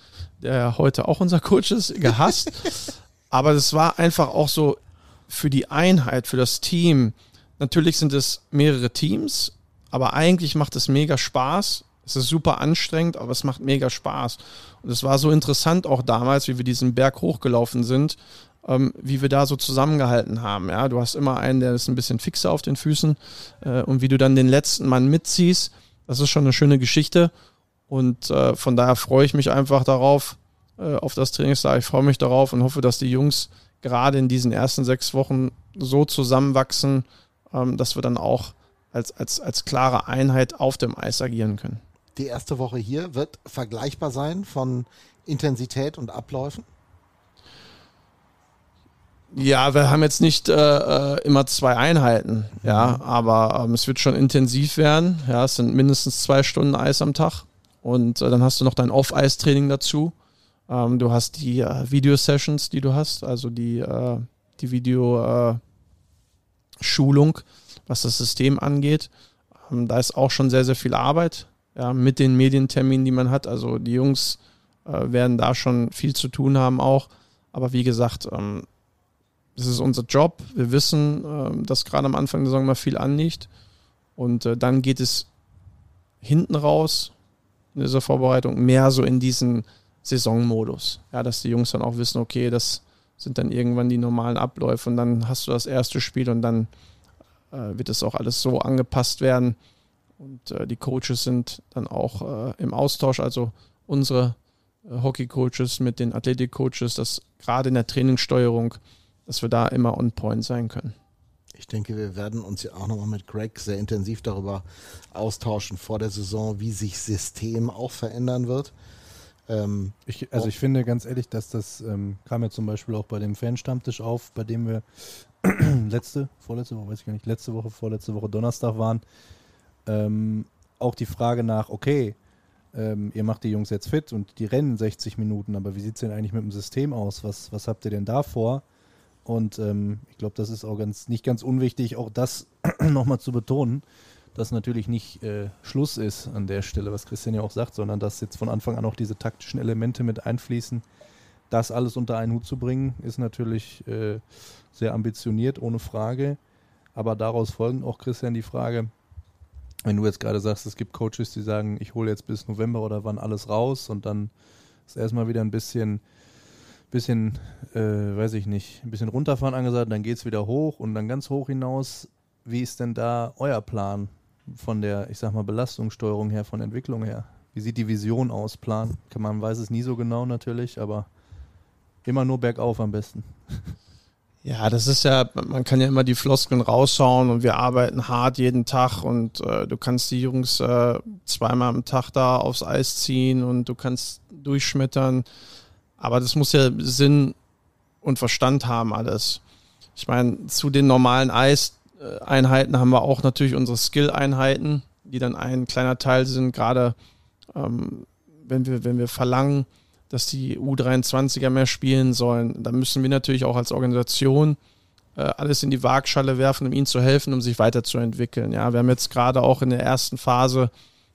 der heute auch unser Coach ist, [LAUGHS] gehasst. Aber das war einfach auch so für die Einheit, für das Team. Natürlich sind es mehrere Teams, aber eigentlich macht es mega Spaß. Es ist super anstrengend, aber es macht mega Spaß. Und es war so interessant auch damals, wie wir diesen Berg hochgelaufen sind, ähm, wie wir da so zusammengehalten haben. Ja, du hast immer einen, der ist ein bisschen fixer auf den Füßen äh, und wie du dann den letzten Mann mitziehst, das ist schon eine schöne Geschichte. Und äh, von daher freue ich mich einfach darauf, äh, auf das Trainingslager. Ich freue mich darauf und hoffe, dass die Jungs gerade in diesen ersten sechs Wochen so zusammenwachsen, ähm, dass wir dann auch als, als, als klare Einheit auf dem Eis agieren können. Die erste Woche hier wird vergleichbar sein von Intensität und Abläufen? Ja, wir haben jetzt nicht äh, äh immer zwei Einheiten, ja, mhm. aber ähm, es wird schon intensiv werden. Ja, es sind mindestens zwei Stunden Eis am Tag. Und äh, dann hast du noch dein Off-Eis-Training dazu. Ähm, du hast die äh, Video-Sessions, die du hast, also die, äh, die Video-Schulung, äh, was das System angeht. Ähm, da ist auch schon sehr, sehr viel Arbeit ja, mit den Medienterminen, die man hat. Also die Jungs werden da schon viel zu tun haben auch. Aber wie gesagt, ähm, das ist unser Job. Wir wissen, ähm, dass gerade am Anfang der Saison mal viel anliegt. Und äh, dann geht es hinten raus in dieser Vorbereitung mehr so in diesen Saisonmodus. Ja, dass die Jungs dann auch wissen, okay, das sind dann irgendwann die normalen Abläufe und dann hast du das erste Spiel und dann äh, wird es auch alles so angepasst werden. Und äh, die Coaches sind dann auch im Austausch, also unsere Hockey-Coaches mit den Athletik-Coaches, dass gerade in der Trainingssteuerung, dass wir da immer on point sein können. Ich denke, wir werden uns ja auch nochmal mit Greg sehr intensiv darüber austauschen vor der Saison, wie sich System auch verändern wird. Ähm, ich, also ich finde ganz ehrlich, dass das ähm, kam ja zum Beispiel auch bei dem Fanstammtisch auf, bei dem wir [CLEARS THROAT] letzte, vorletzte Woche, weiß ich gar nicht, letzte Woche, vorletzte Woche Donnerstag waren. Ähm, auch die Frage nach, okay, ähm, ihr macht die Jungs jetzt fit und die rennen 60 Minuten, aber wie sieht es denn eigentlich mit dem System aus? Was, was habt ihr denn da vor? Und ähm, ich glaube, das ist auch ganz nicht ganz unwichtig, auch das [CLEARS THROAT] nochmal zu betonen, dass natürlich nicht äh, Schluss ist an der Stelle, was Christian ja auch sagt, sondern dass jetzt von Anfang an auch diese taktischen Elemente mit einfließen. Das alles unter einen Hut zu bringen, ist natürlich äh, sehr ambitioniert, ohne Frage. Aber daraus folgt auch, Christian, die Frage, wenn du jetzt gerade sagst, es gibt Coaches, die sagen, ich hole jetzt bis November oder wann alles raus und dann ist erstmal wieder ein bisschen, bisschen, äh, weiß ich nicht, ein bisschen runterfahren angesagt, dann geht es wieder hoch und dann ganz hoch hinaus. Wie ist denn da euer Plan von der, ich sag mal, Belastungssteuerung her, von Entwicklung her? Wie sieht die Vision aus, Plan? Man weiß es nie so genau natürlich, aber immer nur bergauf am besten. [LAUGHS] Ja, das ist ja, man kann ja immer die Floskeln rausschauen und wir arbeiten hart jeden Tag und äh, du kannst die Jungs äh, zweimal am Tag da aufs Eis ziehen und du kannst durchschmettern. Aber das muss ja Sinn und Verstand haben alles. Ich meine, zu den normalen Eiseinheiten haben wir auch natürlich unsere Skill-Einheiten, die dann ein kleiner Teil sind, gerade ähm, wenn wir, wenn wir verlangen, dass die U23er mehr spielen sollen. Da müssen wir natürlich auch als Organisation äh, alles in die Waagschale werfen, um ihnen zu helfen, um sich weiterzuentwickeln. Ja, wir haben jetzt gerade auch in der ersten Phase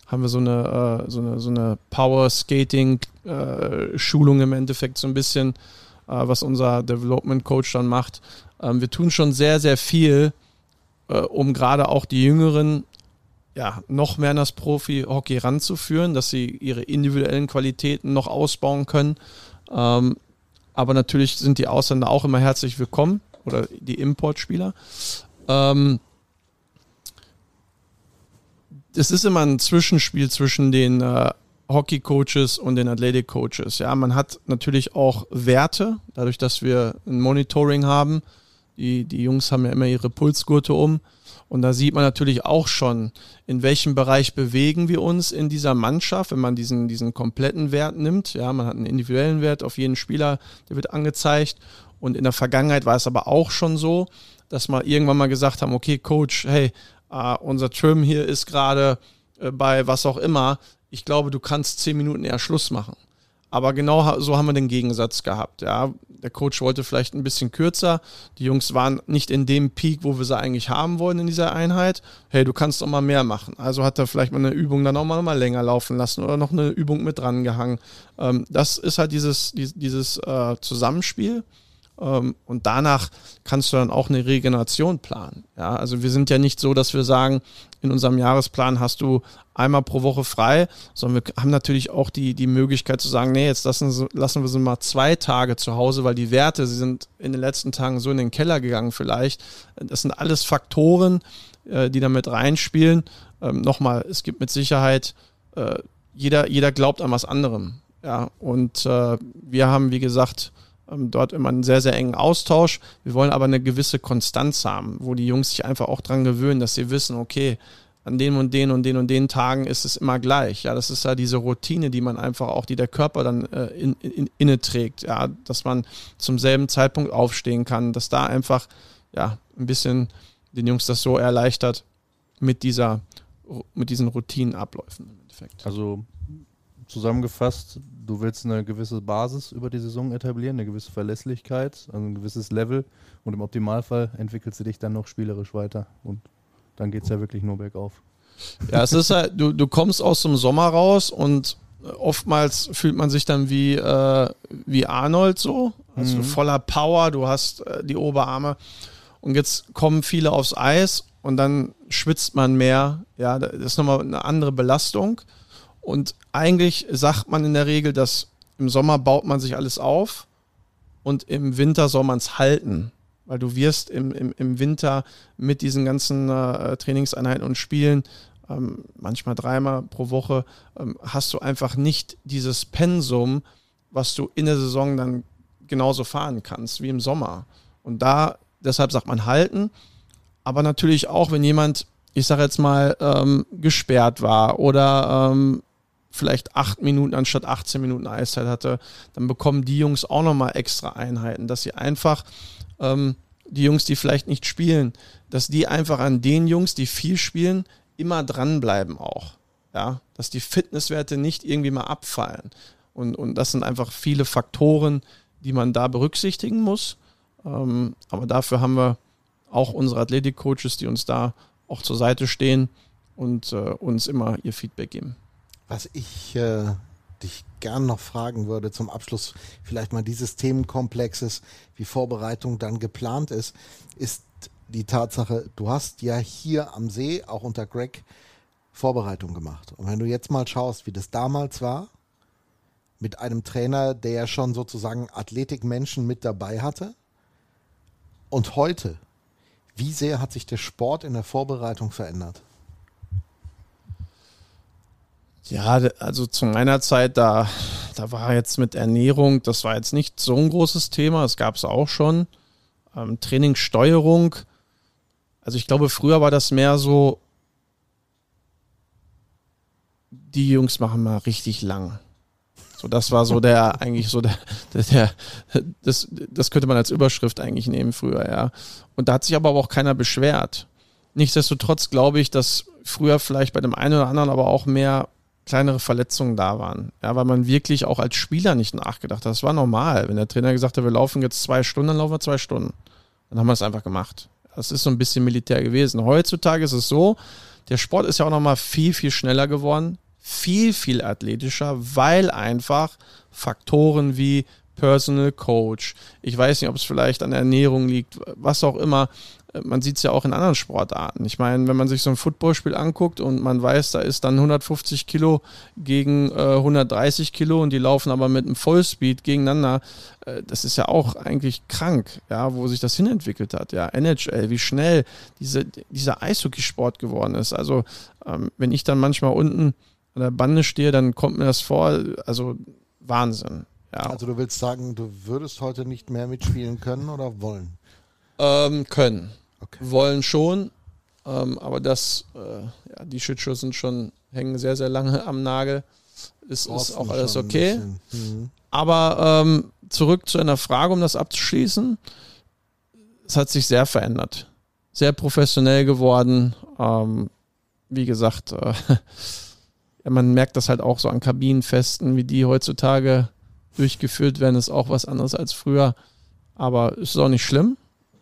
haben wir so eine, äh, so eine, so eine Power Skating äh, im Endeffekt so ein bisschen, äh, was unser Development Coach dann macht. Ähm, wir tun schon sehr, sehr viel, äh, um gerade auch die Jüngeren ja, noch mehr an das Profi-Hockey ranzuführen, dass sie ihre individuellen Qualitäten noch ausbauen können. Ähm, aber natürlich sind die Ausländer auch immer herzlich willkommen oder die Importspieler. Ähm, es ist immer ein Zwischenspiel zwischen den äh, Hockey-Coaches und den Athletic-Coaches. Ja, man hat natürlich auch Werte, dadurch, dass wir ein Monitoring haben. Die, die Jungs haben ja immer ihre Pulsgurte um. Und da sieht man natürlich auch schon, in welchem Bereich bewegen wir uns in dieser Mannschaft, wenn man diesen, diesen kompletten Wert nimmt. Ja, man hat einen individuellen Wert auf jeden Spieler, der wird angezeigt. Und in der Vergangenheit war es aber auch schon so, dass wir irgendwann mal gesagt haben, okay, Coach, hey, uh, unser Trim hier ist gerade äh, bei was auch immer. Ich glaube, du kannst zehn Minuten eher Schluss machen. Aber genau so haben wir den Gegensatz gehabt. Ja, der Coach wollte vielleicht ein bisschen kürzer. Die Jungs waren nicht in dem Peak, wo wir sie eigentlich haben wollen in dieser Einheit. Hey, du kannst doch mal mehr machen. Also hat er vielleicht mal eine Übung dann auch mal, mal länger laufen lassen oder noch eine Übung mit dran gehangen. Ähm, das ist halt dieses, dieses äh, Zusammenspiel. Ähm, und danach kannst du dann auch eine Regeneration planen. Ja, also wir sind ja nicht so, dass wir sagen, in unserem Jahresplan hast du einmal pro Woche frei, sondern wir haben natürlich auch die, die Möglichkeit zu sagen, nee, jetzt lassen, lassen wir sie mal zwei Tage zu Hause, weil die Werte, sie sind in den letzten Tagen so in den Keller gegangen vielleicht. Das sind alles Faktoren, äh, die damit reinspielen. Ähm, Nochmal, es gibt mit Sicherheit, äh, jeder, jeder glaubt an was anderem. Ja, und äh, wir haben, wie gesagt, dort immer einen sehr, sehr engen Austausch. Wir wollen aber eine gewisse Konstanz haben, wo die Jungs sich einfach auch dran gewöhnen, dass sie wissen, okay, an den und den und den und den Tagen ist es immer gleich. Ja, das ist ja diese Routine, die man einfach auch, die der Körper dann äh, in, in, inne trägt. Ja, dass man zum selben Zeitpunkt aufstehen kann, dass da einfach ja ein bisschen den Jungs das so erleichtert mit dieser mit diesen Routinenabläufen im Endeffekt. Also zusammengefasst, du willst eine gewisse Basis über die Saison etablieren, eine gewisse Verlässlichkeit, also ein gewisses Level und im Optimalfall entwickelst du dich dann noch spielerisch weiter und dann geht es ja wirklich nur bergauf. Ja, es ist halt, du, du kommst aus dem Sommer raus und oftmals fühlt man sich dann wie, äh, wie Arnold so, also mhm. voller Power, du hast äh, die Oberarme und jetzt kommen viele aufs Eis und dann schwitzt man mehr, ja, das ist nochmal eine andere Belastung und eigentlich sagt man in der Regel, dass im Sommer baut man sich alles auf und im Winter soll man es halten. weil du wirst im, im, im Winter mit diesen ganzen äh, Trainingseinheiten und Spielen, ähm, manchmal dreimal pro Woche, ähm, hast du einfach nicht dieses Pensum, was du in der Saison dann genauso fahren kannst wie im Sommer. Und da, deshalb sagt man halten, aber natürlich auch, wenn jemand, ich sage jetzt mal, ähm, gesperrt war oder ähm, vielleicht acht Minuten anstatt 18 Minuten Eiszeit hatte, dann bekommen die Jungs auch nochmal extra Einheiten, dass sie einfach ähm, die Jungs, die vielleicht nicht spielen, dass die einfach an den Jungs, die viel spielen, immer dranbleiben auch. Ja, dass die Fitnesswerte nicht irgendwie mal abfallen. Und, und das sind einfach viele Faktoren, die man da berücksichtigen muss. Ähm, aber dafür haben wir auch unsere Athletik-Coaches, die uns da auch zur Seite stehen und äh, uns immer ihr Feedback geben. Was ich äh, dich gern noch fragen würde zum Abschluss, vielleicht mal dieses Themenkomplexes, wie Vorbereitung dann geplant ist, ist die Tatsache, du hast ja hier am See, auch unter Greg, Vorbereitung gemacht. Und wenn du jetzt mal schaust, wie das damals war, mit einem Trainer, der ja schon sozusagen Athletikmenschen mit dabei hatte, und heute, wie sehr hat sich der Sport in der Vorbereitung verändert? Ja, also zu meiner Zeit, da, da war jetzt mit Ernährung, das war jetzt nicht so ein großes Thema, das gab es auch schon. Ähm, Trainingssteuerung, also ich glaube, früher war das mehr so, die Jungs machen mal richtig lang. So, das war so der, [LAUGHS] eigentlich so der, der, der, das, das könnte man als Überschrift eigentlich nehmen früher, ja. Und da hat sich aber auch keiner beschwert. Nichtsdestotrotz glaube ich, dass früher vielleicht bei dem einen oder anderen aber auch mehr kleinere Verletzungen da waren. Ja, weil man wirklich auch als Spieler nicht nachgedacht hat. Das war normal. Wenn der Trainer gesagt hat, wir laufen jetzt zwei Stunden, dann laufen wir zwei Stunden. Dann haben wir es einfach gemacht. Das ist so ein bisschen Militär gewesen. Heutzutage ist es so, der Sport ist ja auch nochmal viel, viel schneller geworden, viel, viel athletischer, weil einfach Faktoren wie Personal Coach, ich weiß nicht, ob es vielleicht an der Ernährung liegt, was auch immer, man sieht es ja auch in anderen Sportarten. Ich meine, wenn man sich so ein Footballspiel anguckt und man weiß, da ist dann 150 Kilo gegen äh, 130 Kilo und die laufen aber mit einem Vollspeed gegeneinander, äh, das ist ja auch eigentlich krank, ja, wo sich das hinentwickelt hat. Ja, NHL, wie schnell diese, dieser Eishockeysport geworden ist. Also, ähm, wenn ich dann manchmal unten an der Bande stehe, dann kommt mir das vor, also Wahnsinn. Ja. Also du willst sagen, du würdest heute nicht mehr mitspielen können oder wollen? Ähm, können. Okay. Wollen schon, ähm, aber das, äh, ja, die sind schon, hängen sehr, sehr lange [LAUGHS] am Nagel. Ist, ist auch alles okay. Mhm. Aber ähm, zurück zu einer Frage, um das abzuschließen. Es hat sich sehr verändert. Sehr professionell geworden. Ähm, wie gesagt, äh, [LAUGHS] ja, man merkt das halt auch so an Kabinenfesten, wie die heutzutage durchgeführt werden, ist auch was anderes als früher. Aber es ist auch nicht schlimm.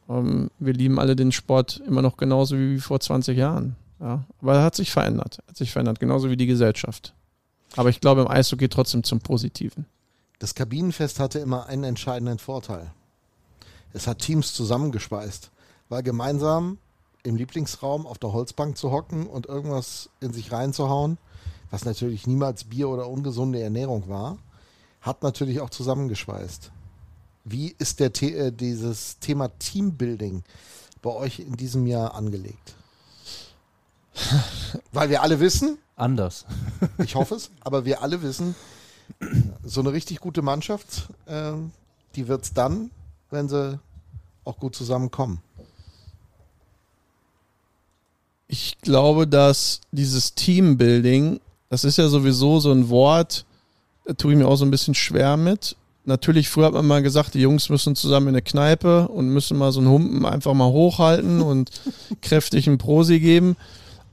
Ähm, wir lieben alle den Sport immer noch genauso wie vor 20 Jahren. Ja. Aber er hat sich verändert. Hat sich verändert, genauso wie die Gesellschaft. Aber ich glaube, im Eishockey trotzdem zum Positiven. Das Kabinenfest hatte immer einen entscheidenden Vorteil. Es hat Teams zusammengespeist, weil gemeinsam im Lieblingsraum auf der Holzbank zu hocken und irgendwas in sich reinzuhauen, was natürlich niemals Bier oder ungesunde Ernährung war, hat natürlich auch zusammengeschweißt. Wie ist der The äh, dieses Thema Teambuilding bei euch in diesem Jahr angelegt? [LAUGHS] Weil wir alle wissen. Anders. ich hoffe es, [LAUGHS] aber wir alle wissen, so eine richtig gute Mannschaft, äh, die wird es dann, wenn sie auch gut zusammenkommen. Ich glaube, dass dieses Teambuilding, das ist ja sowieso so ein Wort, da tue ich mir auch so ein bisschen schwer mit natürlich, früher hat man mal gesagt, die Jungs müssen zusammen in eine Kneipe und müssen mal so einen Humpen einfach mal hochhalten [LAUGHS] und kräftig einen Prosi geben.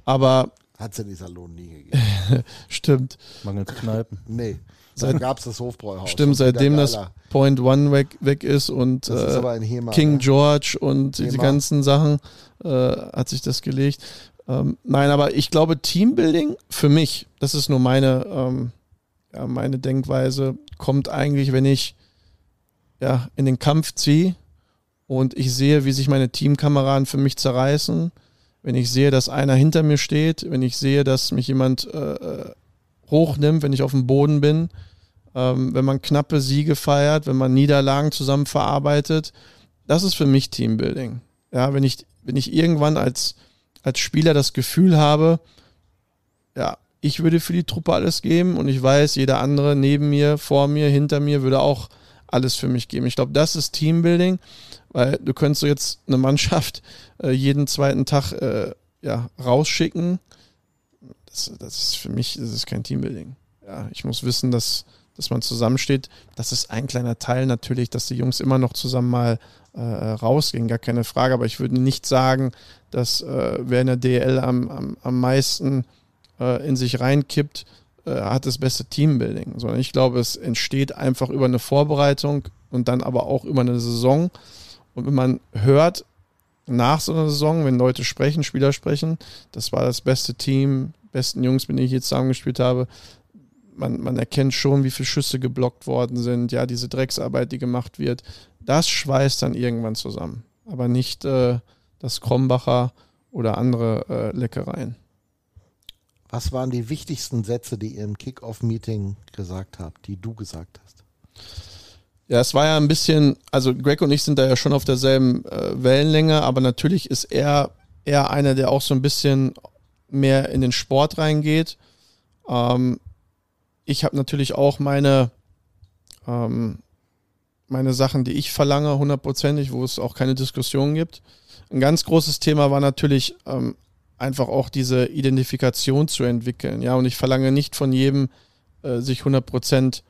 Aber. Hat es ja die Salon nie gegeben. [LAUGHS] Stimmt. Mangels Kneipen. [LAUGHS] Nee. Dann gab es das Hofbräuhaus. Stimmt, seitdem das Point One weg, weg ist und äh, ist Hema, King ne? George und Hema. die ganzen Sachen äh, hat sich das gelegt. Ähm, nein, aber ich glaube, Teambuilding für mich, das ist nur meine, ähm, ja, meine Denkweise, kommt eigentlich, wenn ich ja, in den Kampf ziehe und ich sehe, wie sich meine Teamkameraden für mich zerreißen, wenn ich sehe, dass einer hinter mir steht, wenn ich sehe, dass mich jemand äh, äh hochnimmt, wenn ich auf dem Boden bin, ähm, wenn man knappe Siege feiert, wenn man Niederlagen zusammen verarbeitet, das ist für mich Teambuilding. Ja, wenn ich, wenn ich irgendwann als, als Spieler das Gefühl habe, ja, ich würde für die Truppe alles geben und ich weiß, jeder andere neben mir, vor mir, hinter mir würde auch alles für mich geben. Ich glaube, das ist Teambuilding, weil du könntest jetzt eine Mannschaft äh, jeden zweiten Tag äh, ja, rausschicken. Das, das ist für mich, das ist kein Teambuilding. Ja, ich muss wissen, dass, dass man zusammensteht. Das ist ein kleiner Teil natürlich, dass die Jungs immer noch zusammen mal äh, rausgehen, gar keine Frage. Aber ich würde nicht sagen, dass äh, wer in der DL am, am, am meisten äh, in sich reinkippt, äh, hat das beste Teambuilding. Sondern ich glaube, es entsteht einfach über eine Vorbereitung und dann aber auch über eine Saison. Und wenn man hört, nach so einer Saison, wenn Leute sprechen, Spieler sprechen, das war das beste Team, besten Jungs, mit denen ich jetzt zusammengespielt habe, man, man erkennt schon, wie viele Schüsse geblockt worden sind, ja, diese Drecksarbeit, die gemacht wird. Das schweißt dann irgendwann zusammen. Aber nicht äh, das Krombacher oder andere äh, Leckereien. Was waren die wichtigsten Sätze, die ihr im Kickoff-Meeting gesagt habt, die du gesagt hast? Ja, es war ja ein bisschen, also Greg und ich sind da ja schon auf derselben äh, Wellenlänge, aber natürlich ist er eher einer, der auch so ein bisschen mehr in den Sport reingeht. Ähm, ich habe natürlich auch meine, ähm, meine Sachen, die ich verlange, hundertprozentig, wo es auch keine Diskussion gibt. Ein ganz großes Thema war natürlich ähm, einfach auch diese Identifikation zu entwickeln. Ja, und ich verlange nicht von jedem, äh, sich hundertprozentig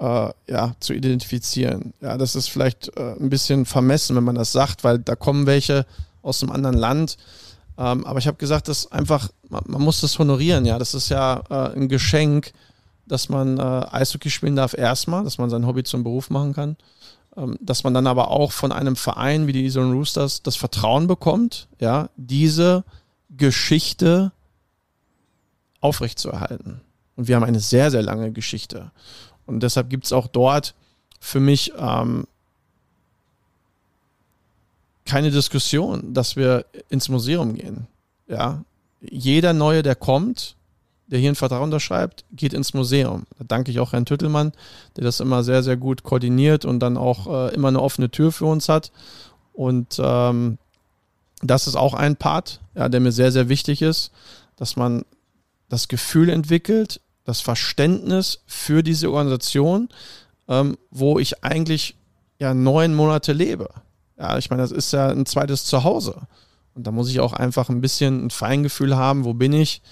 äh, ja, zu identifizieren. Ja, das ist vielleicht äh, ein bisschen vermessen, wenn man das sagt, weil da kommen welche aus einem anderen Land. Ähm, aber ich habe gesagt, dass einfach, man, man, muss das honorieren. Ja, das ist ja äh, ein Geschenk dass man äh, Eishockey spielen darf erstmal, dass man sein Hobby zum Beruf machen kann, ähm, dass man dann aber auch von einem Verein wie die Isoln Roosters das Vertrauen bekommt, ja, diese Geschichte aufrechtzuerhalten. Und wir haben eine sehr, sehr lange Geschichte. Und deshalb gibt es auch dort für mich ähm, keine Diskussion, dass wir ins Museum gehen. Ja, jeder Neue, der kommt, der hier einen Vertrag unterschreibt, geht ins Museum. Da danke ich auch Herrn Tüttelmann, der das immer sehr, sehr gut koordiniert und dann auch äh, immer eine offene Tür für uns hat. Und ähm, das ist auch ein Part, ja, der mir sehr, sehr wichtig ist, dass man das Gefühl entwickelt, das Verständnis für diese Organisation, ähm, wo ich eigentlich ja neun Monate lebe. Ja, ich meine, das ist ja ein zweites Zuhause. Und da muss ich auch einfach ein bisschen ein Feingefühl haben, wo bin ich,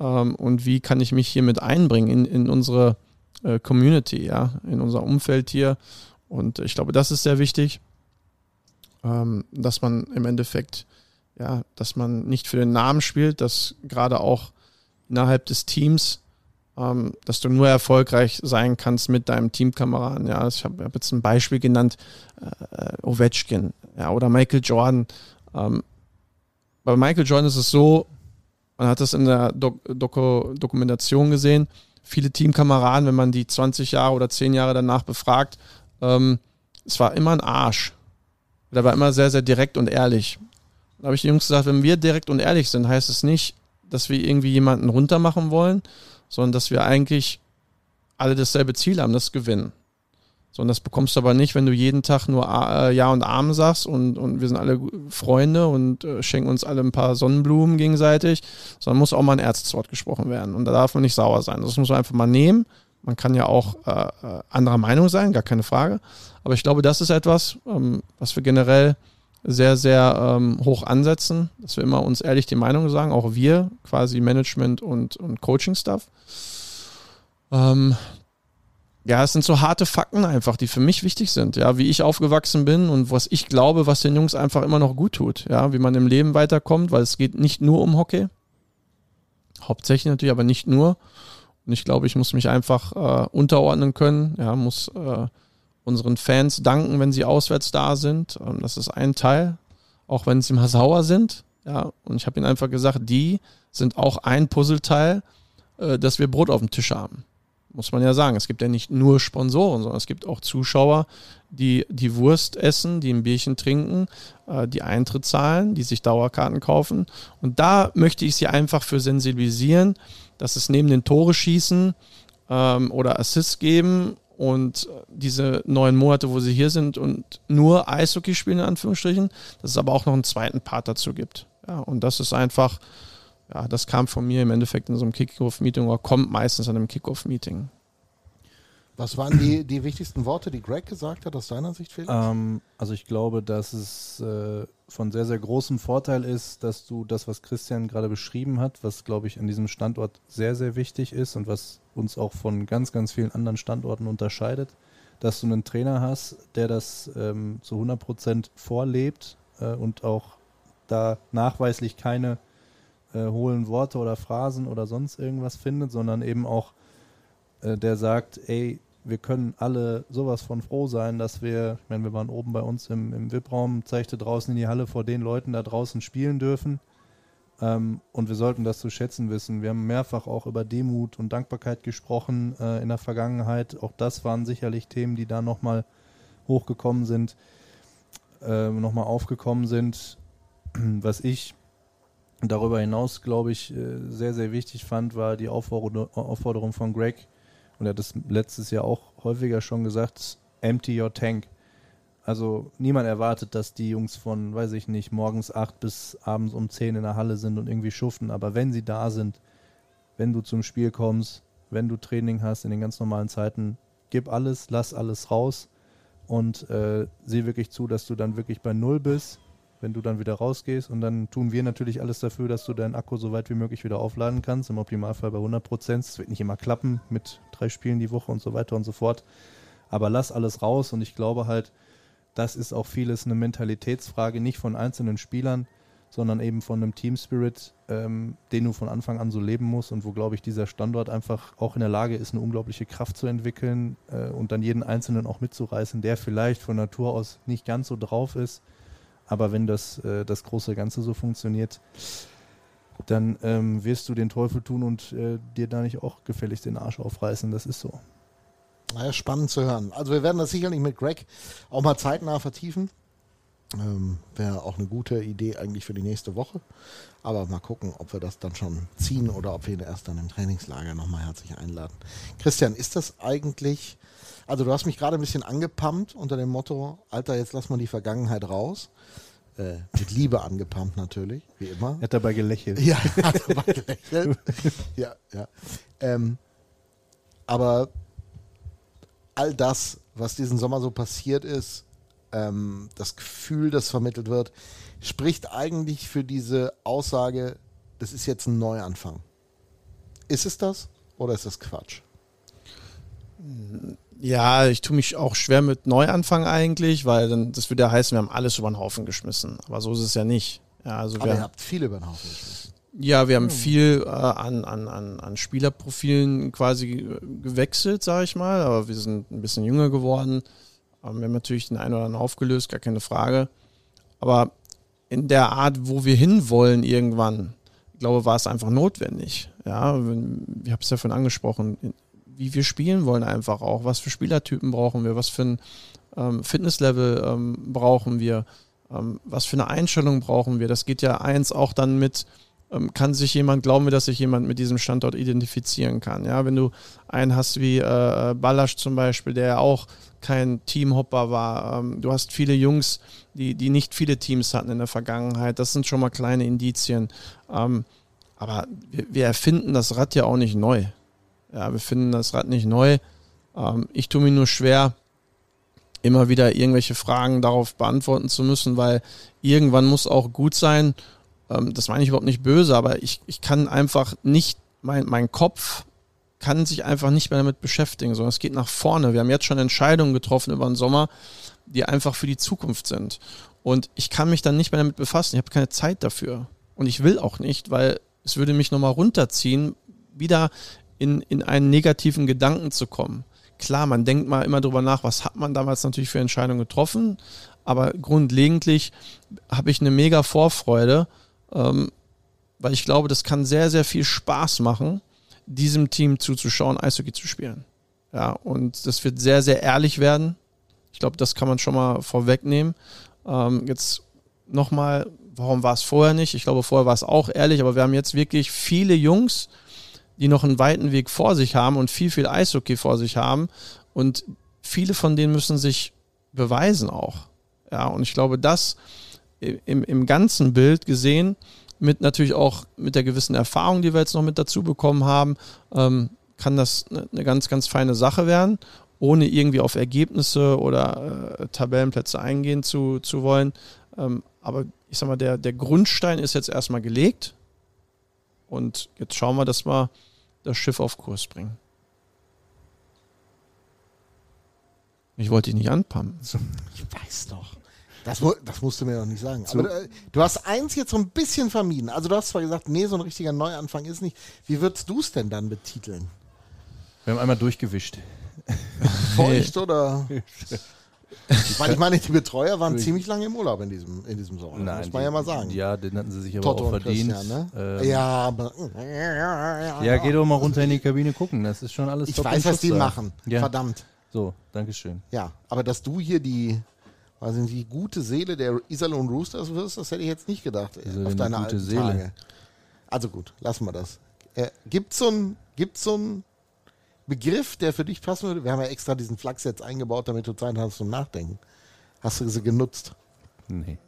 ähm, und wie kann ich mich hier mit einbringen in, in unsere äh, Community, ja, in unser Umfeld hier. Und ich glaube, das ist sehr wichtig, ähm, dass man im Endeffekt, ja, dass man nicht für den Namen spielt, dass gerade auch innerhalb des Teams, ähm, dass du nur erfolgreich sein kannst mit deinem Teamkameraden. Ja, ich habe hab jetzt ein Beispiel genannt, äh, Ovechkin, ja, oder Michael Jordan. Ähm, bei Michael Jordan ist es so, man hat das in der Dok Doku Dokumentation gesehen. Viele Teamkameraden, wenn man die 20 Jahre oder 10 Jahre danach befragt, ähm, es war immer ein Arsch. Der war immer sehr, sehr direkt und ehrlich. Da habe ich den Jungs gesagt, wenn wir direkt und ehrlich sind, heißt es nicht, dass wir irgendwie jemanden runtermachen wollen, sondern dass wir eigentlich alle dasselbe Ziel haben, das Gewinnen. So, und das bekommst du aber nicht, wenn du jeden Tag nur äh, Ja und Arm sagst und, und wir sind alle Freunde und äh, schenken uns alle ein paar Sonnenblumen gegenseitig, sondern muss auch mal ein Erzwort gesprochen werden. Und da darf man nicht sauer sein. Das muss man einfach mal nehmen. Man kann ja auch äh, äh, anderer Meinung sein, gar keine Frage. Aber ich glaube, das ist etwas, ähm, was wir generell sehr, sehr ähm, hoch ansetzen, dass wir immer uns ehrlich die Meinung sagen, auch wir, quasi Management und, und Coaching-Stuff. Ähm, ja, es sind so harte Fakten einfach, die für mich wichtig sind, ja, wie ich aufgewachsen bin und was ich glaube, was den Jungs einfach immer noch gut tut, ja, wie man im Leben weiterkommt, weil es geht nicht nur um Hockey. Hauptsächlich natürlich, aber nicht nur. Und ich glaube, ich muss mich einfach äh, unterordnen können, ja, muss äh, unseren Fans danken, wenn sie auswärts da sind. Ähm, das ist ein Teil, auch wenn sie mal sauer sind. Ja, und ich habe ihnen einfach gesagt, die sind auch ein Puzzleteil, äh, dass wir Brot auf dem Tisch haben muss man ja sagen. Es gibt ja nicht nur Sponsoren, sondern es gibt auch Zuschauer, die die Wurst essen, die ein Bierchen trinken, äh, die Eintritt zahlen, die sich Dauerkarten kaufen. Und da möchte ich sie einfach für sensibilisieren, dass es neben den Tore schießen ähm, oder Assists geben und diese neun Monate, wo sie hier sind und nur Eishockey spielen, in Anführungsstrichen, dass es aber auch noch einen zweiten Part dazu gibt. Ja, und das ist einfach, ja, das kam von mir im Endeffekt in so einem Kickoff-Meeting oder kommt meistens an einem Kickoff-Meeting. Was waren die, die wichtigsten Worte, die Greg gesagt hat, aus deiner Sicht, Felix? Ähm, also ich glaube, dass es äh, von sehr, sehr großem Vorteil ist, dass du das, was Christian gerade beschrieben hat, was, glaube ich, an diesem Standort sehr, sehr wichtig ist und was uns auch von ganz, ganz vielen anderen Standorten unterscheidet, dass du einen Trainer hast, der das ähm, zu 100 Prozent vorlebt äh, und auch da nachweislich keine äh, hohlen Worte oder Phrasen oder sonst irgendwas findet, sondern eben auch äh, der sagt, ey, wir können alle sowas von froh sein, dass wir, ich meine, wir waren oben bei uns im, im VIP-Raum, zeigte draußen in die Halle vor den Leuten da draußen spielen dürfen. Ähm, und wir sollten das zu schätzen wissen. Wir haben mehrfach auch über Demut und Dankbarkeit gesprochen äh, in der Vergangenheit. Auch das waren sicherlich Themen, die da nochmal hochgekommen sind, äh, nochmal aufgekommen sind. [CLEARS THROAT] Was ich darüber hinaus, glaube ich, äh, sehr, sehr wichtig fand, war die Aufforderung von Greg, und er hat das letztes Jahr auch häufiger schon gesagt, empty your tank. Also niemand erwartet, dass die Jungs von, weiß ich nicht, morgens acht bis abends um zehn in der Halle sind und irgendwie schuften. Aber wenn sie da sind, wenn du zum Spiel kommst, wenn du Training hast in den ganz normalen Zeiten, gib alles, lass alles raus und äh, sieh wirklich zu, dass du dann wirklich bei Null bist wenn du dann wieder rausgehst. Und dann tun wir natürlich alles dafür, dass du deinen Akku so weit wie möglich wieder aufladen kannst. Im Optimalfall bei 100 Prozent. Es wird nicht immer klappen mit drei Spielen die Woche und so weiter und so fort. Aber lass alles raus. Und ich glaube halt, das ist auch vieles eine Mentalitätsfrage, nicht von einzelnen Spielern, sondern eben von einem Team Spirit, ähm, den du von Anfang an so leben musst und wo, glaube ich, dieser Standort einfach auch in der Lage ist, eine unglaubliche Kraft zu entwickeln äh, und dann jeden Einzelnen auch mitzureißen, der vielleicht von Natur aus nicht ganz so drauf ist, aber wenn das, äh, das große Ganze so funktioniert, dann ähm, wirst du den Teufel tun und äh, dir da nicht auch gefälligst den Arsch aufreißen. Das ist so. Naja, spannend zu hören. Also wir werden das sicherlich mit Greg auch mal zeitnah vertiefen. Ähm, Wäre auch eine gute Idee eigentlich für die nächste Woche. Aber mal gucken, ob wir das dann schon ziehen oder ob wir ihn erst dann im Trainingslager nochmal herzlich einladen. Christian, ist das eigentlich, also du hast mich gerade ein bisschen angepumpt unter dem Motto, Alter, jetzt lass mal die Vergangenheit raus. Äh, mit Liebe angepumpt natürlich, wie immer. Er hat dabei gelächelt. Ja, [LAUGHS] hat dabei gelächelt. ja, ja. Ähm, aber all das, was diesen Sommer so passiert ist, ähm, das Gefühl, das vermittelt wird, spricht eigentlich für diese Aussage, das ist jetzt ein Neuanfang. Ist es das oder ist das Quatsch? Ja, ich tue mich auch schwer mit Neuanfang eigentlich, weil dann das würde ja heißen, wir haben alles über den Haufen geschmissen. Aber so ist es ja nicht. Ja, also Aber wir, ihr habt viel über den Haufen geschmissen. Ja, wir haben viel äh, an, an, an, an Spielerprofilen quasi gewechselt, sage ich mal. Aber wir sind ein bisschen jünger geworden. Aber wir haben natürlich den einen oder anderen aufgelöst, gar keine Frage. Aber in der Art, wo wir hinwollen irgendwann, ich glaube, war es einfach notwendig. Ja, ich habe es ja vorhin angesprochen wie wir spielen wollen einfach auch. Was für Spielertypen brauchen wir? Was für ein ähm, Fitnesslevel ähm, brauchen wir? Ähm, was für eine Einstellung brauchen wir? Das geht ja eins auch dann mit, ähm, kann sich jemand, glauben wir, dass sich jemand mit diesem Standort identifizieren kann? Ja, wenn du einen hast wie äh, Ballasch zum Beispiel, der ja auch kein Teamhopper war. Ähm, du hast viele Jungs, die, die nicht viele Teams hatten in der Vergangenheit. Das sind schon mal kleine Indizien. Ähm, aber wir, wir erfinden das Rad ja auch nicht neu. Ja, wir finden das Rad nicht neu. Ähm, ich tue mir nur schwer, immer wieder irgendwelche Fragen darauf beantworten zu müssen, weil irgendwann muss auch gut sein. Ähm, das meine ich überhaupt nicht böse, aber ich, ich kann einfach nicht, mein, mein Kopf kann sich einfach nicht mehr damit beschäftigen, sondern es geht nach vorne. Wir haben jetzt schon Entscheidungen getroffen über den Sommer, die einfach für die Zukunft sind. Und ich kann mich dann nicht mehr damit befassen. Ich habe keine Zeit dafür. Und ich will auch nicht, weil es würde mich nochmal runterziehen, wieder in, in einen negativen Gedanken zu kommen. Klar, man denkt mal immer drüber nach, was hat man damals natürlich für Entscheidungen getroffen, aber grundlegentlich habe ich eine mega Vorfreude, ähm, weil ich glaube, das kann sehr, sehr viel Spaß machen, diesem Team zuzuschauen, Eishockey zu spielen. Ja, und das wird sehr, sehr ehrlich werden. Ich glaube, das kann man schon mal vorwegnehmen. Ähm, jetzt nochmal, warum war es vorher nicht? Ich glaube, vorher war es auch ehrlich, aber wir haben jetzt wirklich viele Jungs, die noch einen weiten Weg vor sich haben und viel, viel Eishockey vor sich haben Und viele von denen müssen sich beweisen auch. Ja, und ich glaube, das im, im ganzen Bild gesehen, mit natürlich auch mit der gewissen Erfahrung, die wir jetzt noch mit dazu bekommen haben, ähm, kann das eine, eine ganz, ganz feine Sache werden, ohne irgendwie auf Ergebnisse oder äh, Tabellenplätze eingehen zu, zu wollen. Ähm, aber ich sag mal, der, der Grundstein ist jetzt erstmal gelegt. Und jetzt schauen wir, dass wir das Schiff auf Kurs bringen. Ich wollte dich nicht anpumpen. Ich weiß doch. Das, das musst du mir doch nicht sagen. Aber äh, du hast eins jetzt so ein bisschen vermieden. Also du hast zwar gesagt, nee, so ein richtiger Neuanfang ist nicht. Wie würdest du es denn dann betiteln? Wir haben einmal durchgewischt. [LAUGHS] Feucht oder? [LAUGHS] Weil ich meine, die Betreuer waren ziemlich lange im Urlaub in diesem, in diesem Sommer. muss man die- ja mal sagen. Ja, den hatten sie sich aber Toto auch verdient. Ne? Ähm, ja, aber. ja, geh doch mal runter in die Kabine gucken. Das ist schon alles Ich weiß, was die machen. Ja. Verdammt. So, Dankeschön. Ja, aber dass du hier die, weiß nicht, die gute Seele der Iserlohn Roosters wirst, das hätte ich jetzt nicht gedacht. Wieso auf deine eine gute alten Seele? Tage. Also gut, lassen wir das. Äh, Gibt es so einen so einen Begriff, der für dich passen würde? Wir haben ja extra diesen Flachs jetzt eingebaut, damit du Zeit hast zum Nachdenken. Hast du sie genutzt? Nee.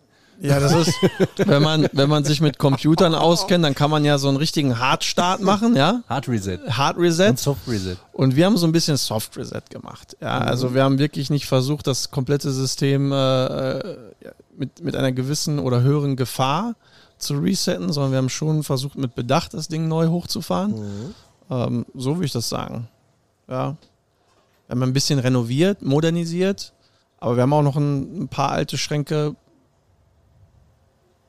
Ja, das ist, [LAUGHS] wenn man, wenn man sich mit Computern auskennt, dann kann man ja so einen richtigen Hardstart machen, ja? Hard Reset. Hard Reset. Und Soft Reset. Und wir haben so ein bisschen Soft Reset gemacht. Ja, also wir haben wirklich nicht versucht, das komplette System äh, äh, mit, mit einer gewissen oder höheren Gefahr zu resetten, sondern wir haben schon versucht, mit Bedacht das Ding neu hochzufahren. Ähm, so würde ich das sagen. Ja. Wir haben ein bisschen renoviert, modernisiert, aber wir haben auch noch ein, ein paar alte Schränke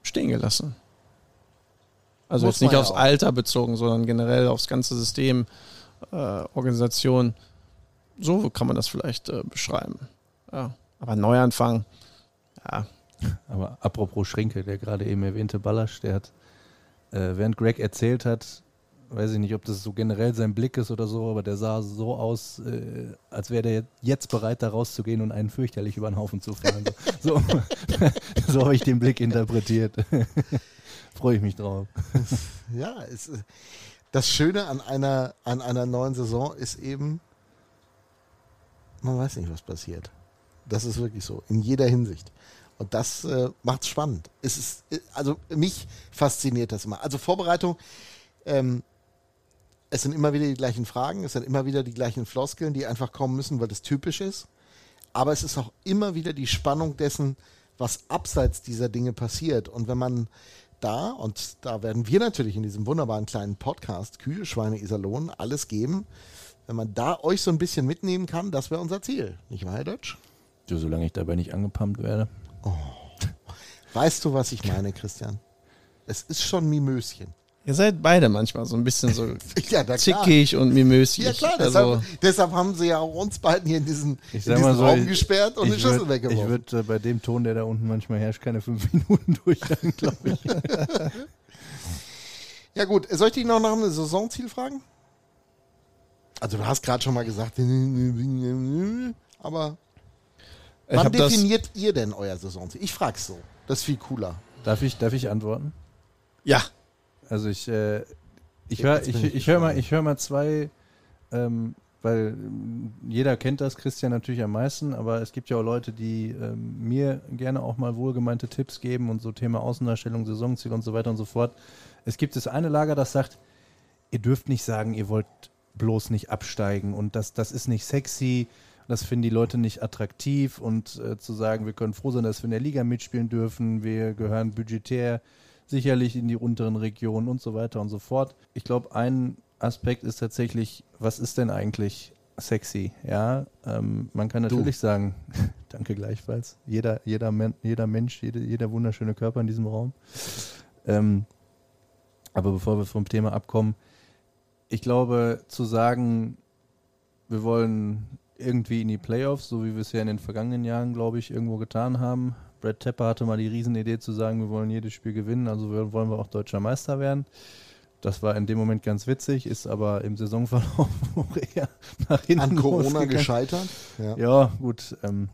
stehen gelassen. Also Muss jetzt nicht ja aufs auch. Alter bezogen, sondern generell aufs ganze System, äh, Organisation. So kann man das vielleicht äh, beschreiben. Ja. Aber Neuanfang, ja, [LAUGHS] Aber apropos Schränke, der gerade eben erwähnte Ballasch, der hat, äh, während Greg erzählt hat, weiß ich nicht, ob das so generell sein Blick ist oder so, aber der sah so aus, äh, als wäre der jetzt bereit, da rauszugehen und einen fürchterlich über den Haufen zu fahren. So, [LAUGHS] so, so habe ich den Blick interpretiert. [LAUGHS] Freue ich mich drauf. Ja, es, das Schöne an einer, an einer neuen Saison ist eben, man weiß nicht, was passiert. Das ist wirklich so, in jeder Hinsicht. Und das äh, macht es spannend. Äh, also mich fasziniert das immer. Also Vorbereitung, ähm, es sind immer wieder die gleichen Fragen, es sind immer wieder die gleichen Floskeln, die einfach kommen müssen, weil das typisch ist. Aber es ist auch immer wieder die Spannung dessen, was abseits dieser Dinge passiert. Und wenn man da, und da werden wir natürlich in diesem wunderbaren kleinen Podcast Kühe, Schweine, Iserlohn alles geben, wenn man da euch so ein bisschen mitnehmen kann, das wäre unser Ziel. Nicht wahr, Herr Dötsch? So, solange ich dabei nicht angepumpt werde. Weißt du, was ich meine, Christian? Es ist schon Mimöschen. Ihr seid beide manchmal so ein bisschen so [LAUGHS] Ja, zickig und mimösig. Ja klar, also, deshalb, deshalb haben sie ja auch uns beiden hier in diesen, Ich in diesen mal so, Raum ich- gesperrt und eine ich Schüssel würd- weggeworfen. Ich würde äh, bei dem Ton, der da unten manchmal herrscht, keine fünf [LAUGHS] Minuten durchhalten, glaube ich. [LAUGHS] Ja gut, soll ich dich noch nach einem Saisonziel fragen? Also du hast gerade schon mal gesagt, aber ich wann definiert ihr denn euer Saisonziel? Ich frag's so. Das ist viel cooler. Darf ich, darf ich antworten? ja, Also ich, äh, ich höre ich, ich ich hör mal, ich hör mal zwei, ähm, weil ähm, jeder kennt das, Christian natürlich am meisten, aber es gibt ja auch Leute, die ähm, mir gerne auch mal wohlgemeinte Tipps geben und so Thema Außendarstellung, Saisonziel und so weiter und so fort. Es gibt das eine Lager, das sagt, ihr dürft nicht sagen, ihr wollt bloß nicht absteigen und das, das ist nicht sexy, das finden die Leute nicht attraktiv und äh, zu sagen, wir können froh sein, dass wir in der Liga mitspielen dürfen, wir gehören budgetär sicherlich in die unteren Regionen und so weiter und so fort. Ich glaube, ein Aspekt ist tatsächlich, was ist denn eigentlich sexy? Ja, ähm, man kann natürlich sagen, [LAUGHS] danke gleichfalls, jeder, jeder, Men jeder Mensch, jede, jeder wunderschöne Körper in diesem Raum. Ähm, aber bevor wir vom Thema abkommen, ich glaube, zu sagen, wir wollen irgendwie in die Playoffs, so wie wir es ja in den vergangenen Jahren, glaube ich, irgendwo getan haben. Brad Tepper hatte mal die Riesenidee zu sagen, wir wollen jedes Spiel gewinnen, also wollen wir auch deutscher Meister werden. Das war in dem Moment ganz witzig, ist aber im Saisonverlauf [LAUGHS] eher nach hinten An Corona gescheitert. Ja. Ja, gut. Ähm,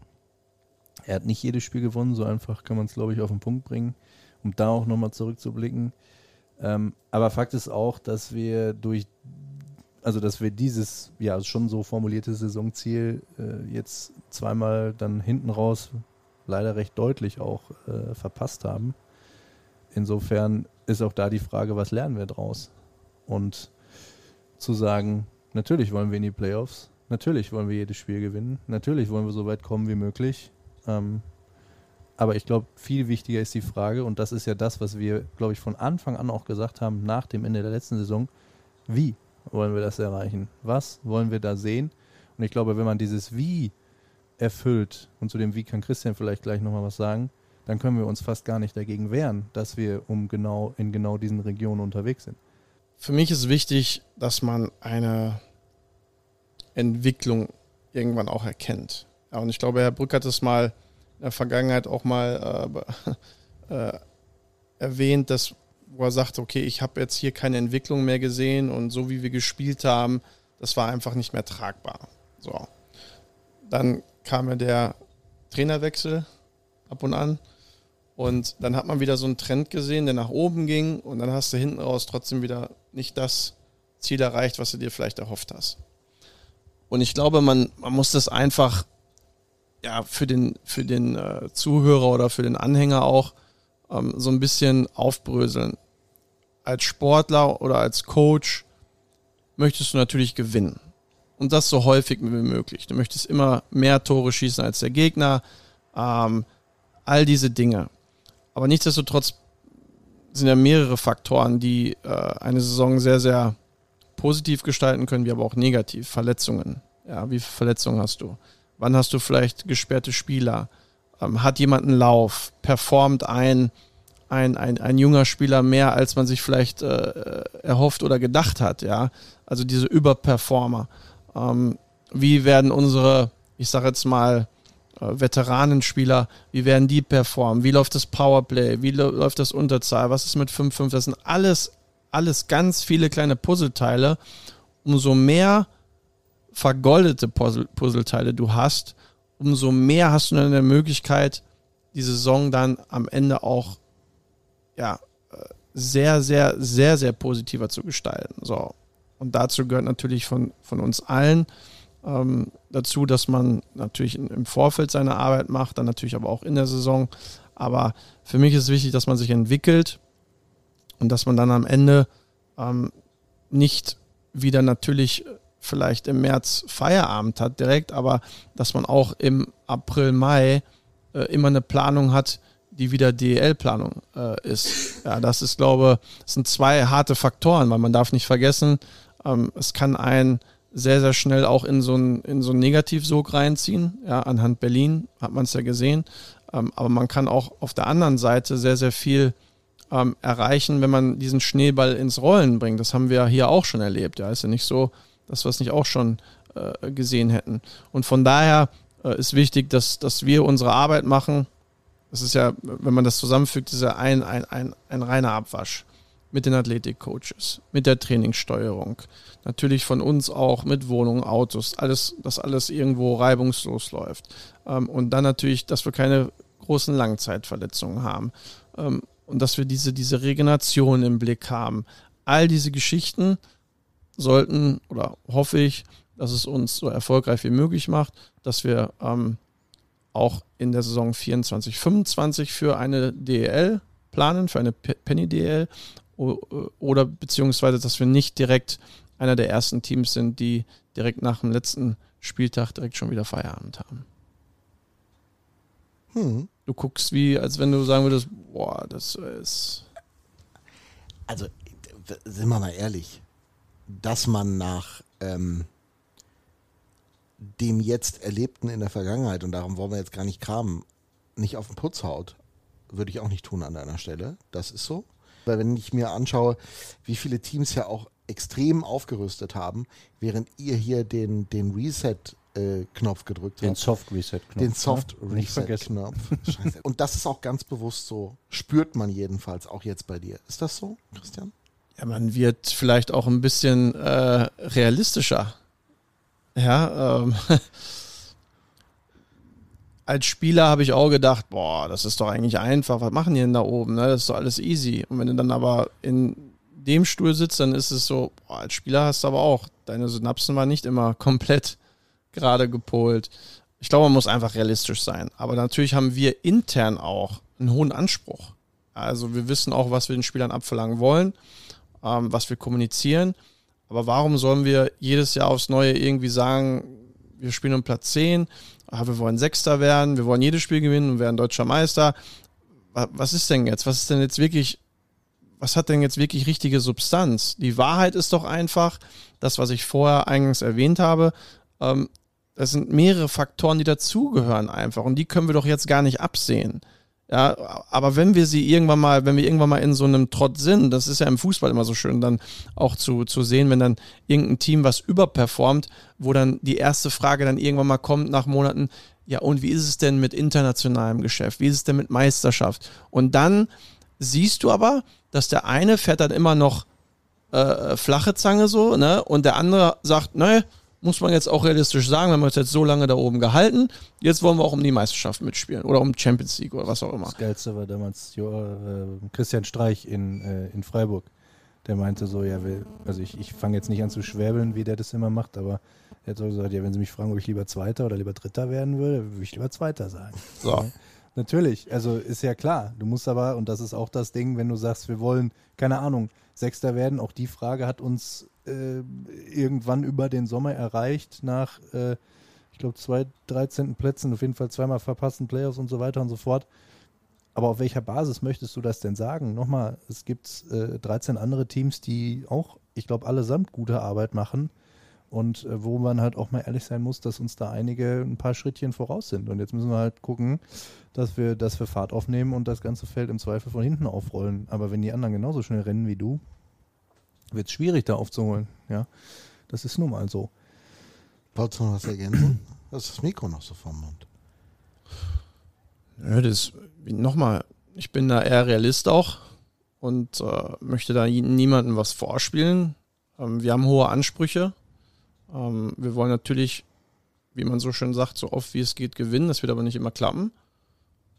er hat nicht jedes Spiel gewonnen, so einfach kann man es, glaube ich, auf den Punkt bringen, um da auch nochmal zurückzublicken. Ähm, aber Fakt ist auch, dass wir durch, also dass wir dieses ja schon so formulierte Saisonziel äh, jetzt zweimal dann hinten raus leider recht deutlich auch äh, verpasst haben. Insofern ist auch da die Frage, was lernen wir draus? Und zu sagen, natürlich wollen wir in die Playoffs, natürlich wollen wir jedes Spiel gewinnen, natürlich wollen wir so weit kommen wie möglich. Ähm, aber ich glaube, viel wichtiger ist die Frage, und das ist ja das, was wir, glaube ich, von Anfang an auch gesagt haben, nach dem Ende der letzten Saison, wie wollen wir das erreichen? Was wollen wir da sehen? Und ich glaube, wenn man dieses Wie erfüllt, und zu dem Wie kann Christian vielleicht gleich nochmal was sagen, dann können wir uns fast gar nicht dagegen wehren, dass wir um genau in genau diesen Regionen unterwegs sind. Für mich ist wichtig, dass man eine Entwicklung irgendwann auch erkennt. Ja, und ich glaube, Herr Brück hat es mal in der Vergangenheit auch mal äh, [LAUGHS] äh, erwähnt, dass wo er sagt, okay, ich habe jetzt hier keine Entwicklung mehr gesehen und so wie wir gespielt haben, das war einfach nicht mehr tragbar. So. Dann kam ja der Trainerwechsel ab und an und dann hat man wieder so einen Trend gesehen, der nach oben ging und dann hast du hinten raus trotzdem wieder nicht das Ziel erreicht, was du dir vielleicht erhofft hast. Und ich glaube, man, man muss das einfach ja, für den, für den äh, Zuhörer oder für den Anhänger auch ähm, so ein bisschen aufbröseln. Als Sportler oder als Coach möchtest du natürlich gewinnen. Und das so häufig wie möglich. Du möchtest immer mehr Tore schießen als der Gegner. Ähm, all diese Dinge. Aber nichtsdestotrotz sind ja mehrere Faktoren, die äh, eine Saison sehr, sehr positiv gestalten können, wie aber auch negativ. Verletzungen. Ja, wie viele Verletzungen hast du? Wann hast du vielleicht gesperrte Spieler? Ähm, hat jemand einen Lauf? Performt ein, ein, ein, ein junger Spieler mehr, als man sich vielleicht äh, erhofft oder gedacht hat? Ja, also diese Überperformer. Ähm, wie werden unsere, ich sage jetzt mal, äh, Veteranenspieler, wie werden die performen? Wie läuft das Powerplay? Wie läuft das Unterzahl? Was ist mit 5-5? Das sind alles, alles ganz viele kleine Puzzleteile. Umso mehr vergoldete Puzzle Puzzleteile du hast, umso mehr hast du dann eine Möglichkeit, die Saison dann am Ende auch ja, sehr, sehr, sehr, sehr positiver zu gestalten. So. Und dazu gehört natürlich von, von uns allen ähm, dazu, dass man natürlich im Vorfeld seine Arbeit macht, dann natürlich aber auch in der Saison. Aber für mich ist wichtig, dass man sich entwickelt und dass man dann am Ende ähm, nicht wieder natürlich vielleicht im März Feierabend hat direkt, aber dass man auch im April, Mai äh, immer eine Planung hat, die wieder DEL-Planung äh, ist. Ja, das ist, glaube ich, sind zwei harte Faktoren, weil man darf nicht vergessen, ähm, es kann einen sehr, sehr schnell auch in so einen, in so Negativsog reinziehen. Ja, anhand Berlin hat man es ja gesehen. Ähm, aber man kann auch auf der anderen Seite sehr, sehr viel ähm, erreichen, wenn man diesen Schneeball ins Rollen bringt. Das haben wir hier auch schon erlebt. Ja, ist ja nicht so, dass wir es nicht auch schon äh, gesehen hätten. Und von daher äh, ist wichtig, dass, dass wir unsere Arbeit machen. Das ist ja, wenn man das zusammenfügt, ist ja ein, ein, ein, ein reiner Abwasch mit den Athletikcoaches, mit der Trainingssteuerung, natürlich von uns auch mit Wohnungen, Autos, alles, dass alles irgendwo reibungslos läuft. Ähm, und dann natürlich, dass wir keine großen Langzeitverletzungen haben ähm, und dass wir diese, diese Regeneration im Blick haben. All diese Geschichten sollten oder hoffe ich, dass es uns so erfolgreich wie möglich macht, dass wir ähm, auch in der Saison 24, 25 für eine DEL planen, für eine Penny DEL oder beziehungsweise, dass wir nicht direkt einer der ersten Teams sind, die direkt nach dem letzten Spieltag direkt schon wieder Feierabend haben. Hm. Du guckst wie, als wenn du sagen würdest, boah, das ist. Also, sind wir mal ehrlich, dass man nach ähm, dem jetzt Erlebten in der Vergangenheit, und darum wollen wir jetzt gar nicht kramen, nicht auf den Putz haut, würde ich auch nicht tun an deiner Stelle. Das ist so. Weil wenn ich mir anschaue, wie viele Teams ja auch extrem aufgerüstet haben, während ihr hier den, den Reset äh, Knopf gedrückt den habt. Soft Reset Knopf. Den Soft ja? Reset Knopf. Und das ist auch ganz bewusst so. Spürt man jedenfalls auch jetzt bei dir. Ist das so, Christian? Ja, man wird vielleicht auch ein bisschen äh, realistischer. Ja, ähm, [LAUGHS] als Spieler habe ich auch gedacht, boah, das ist doch eigentlich einfach, was machen die denn da oben? Ne? Das ist doch alles easy. Und wenn du dann aber in dem Stuhl sitzt, dann ist es so, boah, als Spieler hast du aber auch deine Synapsen waren nicht immer [LAUGHS] komplett gerade gepolt. Ich glaube, man muss einfach realistisch sein. Aber natürlich haben wir intern auch einen hohen Anspruch. Also wir wissen auch, was wir den Spielern abverlangen wollen, ähm, was wir kommunizieren. Aber warum sollen wir jedes Jahr aufs Neue irgendwie sagen, wir spielen um Platz 10, ah, wir wollen Sechster werden, wir wollen jedes Spiel gewinnen und werden deutscher Meister. Was ist denn jetzt? Was ist denn jetzt wirklich, was hat denn jetzt wirklich richtige Substanz? Die Wahrheit ist doch einfach, das, was ich vorher eingangs erwähnt habe, ähm, das sind mehrere Faktoren, die dazugehören einfach und die können wir doch jetzt gar nicht absehen. Ja, aber wenn wir sie irgendwann mal, wenn wir irgendwann mal in so einem Trott sind, das ist ja im Fußball immer so schön, dann auch zu, zu sehen, wenn dann irgendein Team was überperformt, wo dann die erste Frage dann irgendwann mal kommt nach Monaten, ja, und wie ist es denn mit internationalem Geschäft? Wie ist es denn mit Meisterschaft? Und dann siehst du aber, dass der eine fährt dann immer noch äh, flache Zange so, ne? Und der andere sagt, ne, muss man jetzt auch realistisch sagen, wir haben uns jetzt so lange da oben gehalten, jetzt wollen wir auch um die Meisterschaft mitspielen oder um Champions League oder was auch immer. Das Geilste war damals äh, Christian Streich in, äh, in Freiburg. Der meinte so, ja, will, also ich, ich fange jetzt nicht an zu schwäbeln, wie der das immer macht, aber er hat so gesagt, ja, wenn sie mich fragen, ob ich lieber Zweiter oder lieber Dritter werden würde, würde ich lieber Zweiter sagen. So. Ja, natürlich, also ist ja klar. Du musst aber, und das ist auch das Ding, wenn du sagst, wir wollen, keine Ahnung, Sechster werden, auch die Frage hat uns äh, irgendwann über den Sommer erreicht, nach, äh, ich glaube, zwei 13. Plätzen, auf jeden Fall zweimal verpassten Playoffs und so weiter und so fort. Aber auf welcher Basis möchtest du das denn sagen? Nochmal, es gibt äh, 13 andere Teams, die auch, ich glaube, allesamt gute Arbeit machen und äh, wo man halt auch mal ehrlich sein muss, dass uns da einige ein paar Schrittchen voraus sind. Und jetzt müssen wir halt gucken, dass wir, dass wir Fahrt aufnehmen und das ganze Feld im Zweifel von hinten aufrollen. Aber wenn die anderen genauso schnell rennen wie du, wird es schwierig, da aufzuholen. Ja, das ist nun mal so. Wolltest du noch was ergänzen? Das ist das Mikro noch so vom Mund. Ja, das nochmal, ich bin da eher Realist auch und äh, möchte da niemandem was vorspielen. Ähm, wir haben hohe Ansprüche. Ähm, wir wollen natürlich, wie man so schön sagt, so oft wie es geht gewinnen. Das wird aber nicht immer klappen.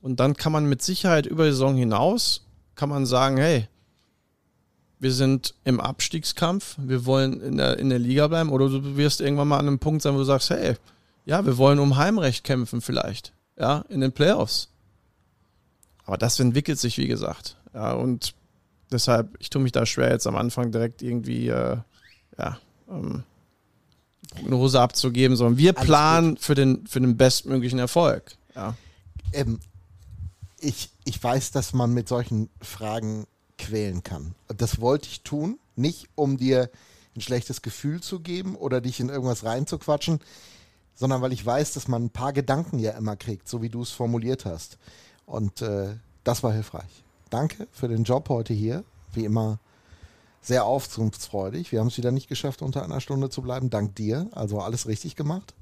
Und dann kann man mit Sicherheit über die Saison hinaus, kann man sagen, hey, wir sind im Abstiegskampf, wir wollen in der, in der Liga bleiben oder du wirst irgendwann mal an einem Punkt sein, wo du sagst, hey, ja, wir wollen um Heimrecht kämpfen vielleicht, ja, in den Playoffs. Aber das entwickelt sich, wie gesagt. Ja, und deshalb, ich tue mich da schwer, jetzt am Anfang direkt irgendwie, äh, ja, ähm, Prognose abzugeben, sondern wir Alles planen für den, für den bestmöglichen Erfolg. Ja. Ähm, ich, ich weiß, dass man mit solchen Fragen quälen kann. Das wollte ich tun, nicht um dir ein schlechtes Gefühl zu geben oder dich in irgendwas reinzuquatschen, sondern weil ich weiß, dass man ein paar Gedanken ja immer kriegt, so wie du es formuliert hast. Und äh, das war hilfreich. Danke für den Job heute hier. Wie immer sehr aufzugsfreudig. Wir haben es wieder nicht geschafft, unter einer Stunde zu bleiben, dank dir. Also alles richtig gemacht.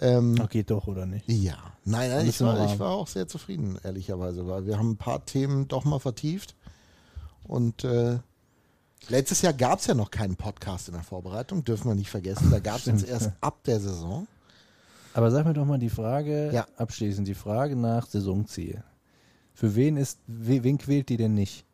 Ähm, Ach, geht doch, oder nicht? ja, nein, nein, ich war, ich war auch sehr zufrieden, ehrlicherweise, weil wir haben ein paar Themen doch mal vertieft. Und äh, letztes Jahr gab es ja noch keinen Podcast in der Vorbereitung, dürfen wir nicht vergessen. Da gab es uns erst ja. ab der Saison. Aber sag mir doch mal die Frage, Ja. abschließend, die Frage nach Saisonziel. Für wen ist, we, wen quält die denn nicht?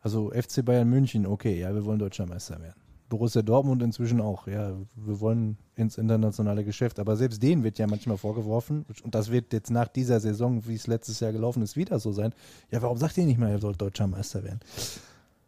Also FC Bayern München, okay, ja, wir wollen deutscher Meister werden. Borussia Dortmund inzwischen auch, ja, wir wollen ins internationale Geschäft. Aber selbst denen wird ja manchmal vorgeworfen, und das wird jetzt nach dieser Saison, wie es letztes Jahr gelaufen ist, wieder so sein. Ja, warum sagt ihr nicht mal, ihr sollt deutscher Meister werden?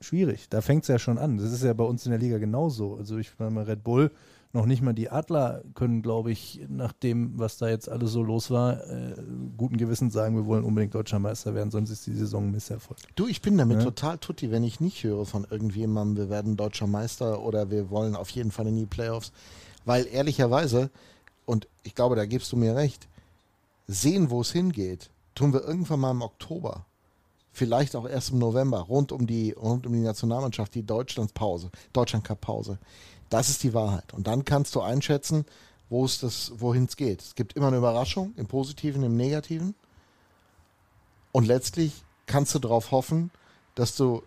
Schwierig, da fängt es ja schon an. Das ist ja bei uns in der Liga genauso. Also ich meine, Red Bull, noch nicht mal die Adler können, glaube ich, nach dem, was da jetzt alles so los war, äh, guten Gewissens sagen, wir wollen unbedingt deutscher Meister werden, sonst ist die Saison ein Misserfolg. Du, ich bin damit Ja. total tutti, wenn ich nicht höre von irgendjemandem, wir werden deutscher Meister oder wir wollen auf jeden Fall in die Playoffs. Weil ehrlicherweise, und ich glaube, da gibst du mir recht, sehen, wo es hingeht, tun wir irgendwann mal im Oktober. Vielleicht auch erst im November, rund um die, rund um die Nationalmannschaft, die Deutschlandpause, Deutschland-Cup-Pause. Das ist die Wahrheit. Und dann kannst du einschätzen, wo es das, wohin es geht. Es gibt immer eine Überraschung, im Positiven, im Negativen. Und letztlich kannst du darauf hoffen, dass du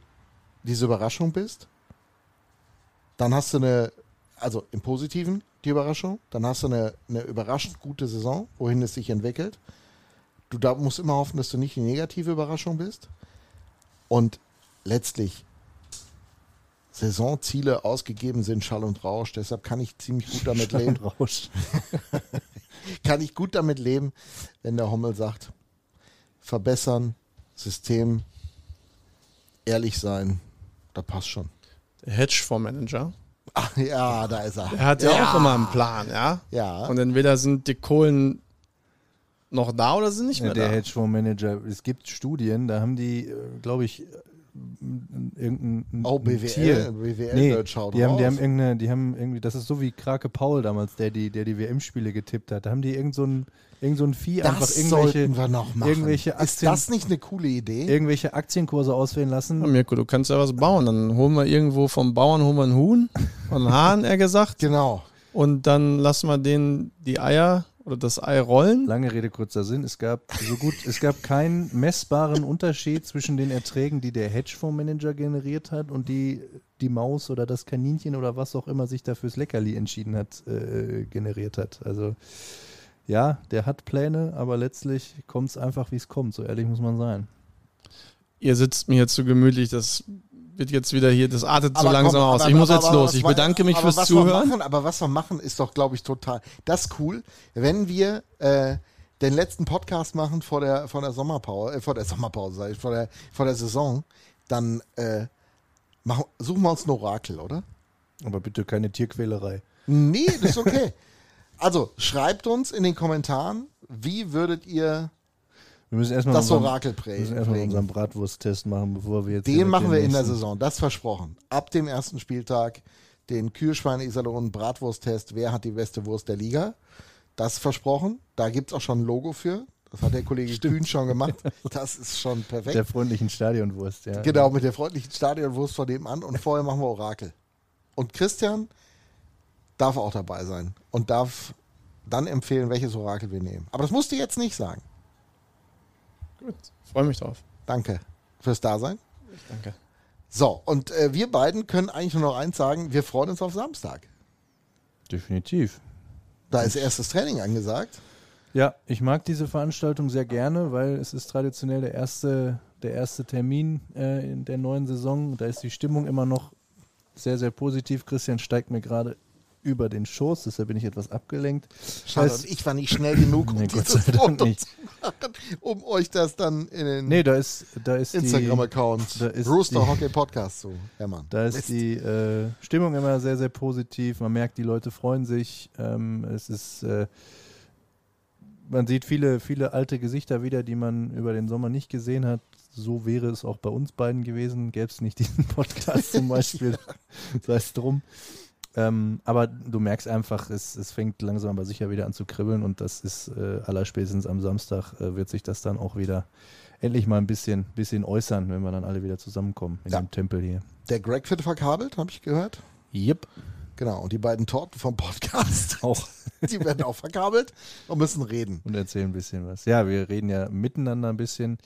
diese Überraschung bist. Dann hast du eine, also im Positiven die Überraschung, dann hast du eine, eine überraschend gute Saison, wohin es sich entwickelt. Du da musst immer hoffen, dass du nicht die negative Überraschung bist. Und letztlich Saisonziele ausgegeben sind, Schall und Rausch. Deshalb kann ich ziemlich gut damit Schall leben. und Rausch. [LAUGHS] Kann ich gut damit leben, wenn der Hommel sagt, verbessern, System, ehrlich sein, da passt schon. Der Hedgefondsmanager, Ach ja, da ist er. der hat ja, auch immer einen Plan, ja? Ja. Und entweder sind die Kohlen noch da oder sind nicht Ja, mehr der da. Hedgefondsmanager, es gibt Studien, da haben die, glaube ich, äh, irgendein Oh, ein BWL, Tier. BWL Nee, die haben, die haben irgendeine, die haben irgendwie, das ist so wie Krake Paul damals, der die, der die WM-Spiele getippt hat. Da haben die irgend so ein, irgend so ein Vieh einfach das irgendwelche, sollten wir noch machen. irgendwelche ist Aktien, das nicht eine coole Idee? irgendwelche Aktienkurse auswählen Ja, lassen. Mirko, du kannst ja was bauen. Dann holen wir irgendwo vom Bauern holen wir einen Huhn, einen Hahn, eher gesagt. [LAUGHS] Genau. Und dann lassen wir denen die Eier oder das Ei rollen. Lange Rede, kurzer Sinn. Es gab so gut, es gab keinen messbaren Unterschied zwischen den Erträgen, die der Hedgefondsmanager generiert hat und die die Maus oder das Kaninchen oder was auch immer sich da fürs Leckerli entschieden hat, äh, generiert hat. Also ja, der hat Pläne, aber letztlich kommt es einfach, wie es kommt. So ehrlich muss man sein. Ihr sitzt mir jetzt zu gemütlich, das wird jetzt wieder hier, das artet so Aber langsam komm, aus. aber- Ich muss aber- jetzt aber los. Ich bedanke mich fürs was wir Zuhören. Machen, aber was wir machen, ist doch, glaube ich, total. Das ist cool, wenn wir äh, den letzten Podcast machen vor der, vor der Sommerpause, äh, vor der Sommerpause, sag ich, vor der, vor der Saison, dann äh, machen, suchen wir uns ein Orakel, oder? Aber bitte keine Tierquälerei. Nee, das ist okay. also schreibt uns in den Kommentaren, wie würdet ihr Wir müssen erstmal das unseren, Orakel wir müssen erstmal prägen? unseren Bratwursttest machen, bevor wir jetzt. Den mit machen wir in der Saison, das versprochen. Ab dem ersten Spieltag den Kühlschweine Iserlohn Bratwursttest, wer hat die beste Wurst der Liga? Das versprochen. Da gibt es auch schon ein Logo für. Das hat der Kollege Kühn schon gemacht. [LAUGHS] Das ist schon perfekt. Der freundlichen Stadionwurst, ja. genau, mit der freundlichen Stadionwurst von dem an und vorher machen wir Orakel. Und Christian darf auch dabei sein und darf dann empfehlen, welches Orakel wir nehmen. Aber das musst du jetzt nicht sagen. Gut, freue mich drauf. Danke fürs Dasein. Danke. So, und äh, wir beiden können eigentlich nur noch eins sagen, wir freuen uns auf Samstag. Definitiv. Da ist erstes Training angesagt. Ja, ich mag diese Veranstaltung sehr gerne, weil es ist traditionell der erste, der erste Termin äh, in der neuen Saison. Da ist die Stimmung immer noch sehr, sehr positiv. Christian steigt mir gerade über den Schoß, deshalb bin ich etwas abgelenkt. Schade, und ich war nicht schnell genug, um [LAUGHS] Nee, dieses Foto nicht. zu machen, um euch das dann in den Nee, da ist, da ist Instagram-Account Rooster die- Hockey Podcast zu hämmern. Da ist Mist. die äh, Stimmung immer sehr, sehr positiv. Man merkt, die Leute freuen sich. Ähm, es ist, äh, man sieht viele, viele alte Gesichter wieder, die man über den Sommer nicht gesehen hat. So wäre es auch bei uns beiden gewesen. Gäbe es nicht diesen Podcast zum [LAUGHS] Beispiel. Sei es drum. Ähm, aber du merkst einfach, es, es fängt langsam aber sicher wieder an zu kribbeln und das ist äh, allerspätestens am Samstag äh, wird sich das dann auch wieder endlich mal ein bisschen, bisschen äußern, wenn wir dann alle wieder zusammenkommen in Ja. dem Tempel hier. Der Greg wird verkabelt, habe ich gehört. Yep. Genau, und die beiden Torten vom Podcast, [LAUGHS] Auch. [LAUGHS] die werden auch verkabelt und müssen reden. Und erzählen ein bisschen was. Ja, wir reden ja miteinander ein bisschen.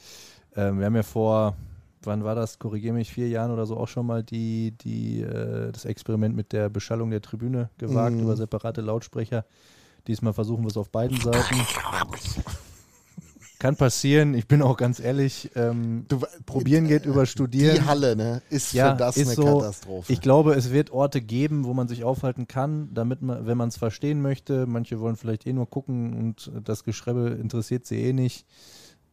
Ähm, wir haben ja vor, wann war das, korrigiere mich, vier Jahren oder so auch schon mal die, die, äh, das Experiment mit der Beschallung der Tribüne gewagt Mhm. über separate Lautsprecher. Diesmal versuchen wir es auf beiden Seiten. Kann passieren, ich bin auch ganz ehrlich, ähm, Du, probieren geht über studieren. Die Halle, ne, ist Ja, für das ist eine so. Katastrophe. Ich glaube, es wird Orte geben, wo man sich aufhalten kann, damit man, wenn man es verstehen möchte, manche wollen vielleicht eh nur gucken und das Geschrebbe interessiert sie eh nicht.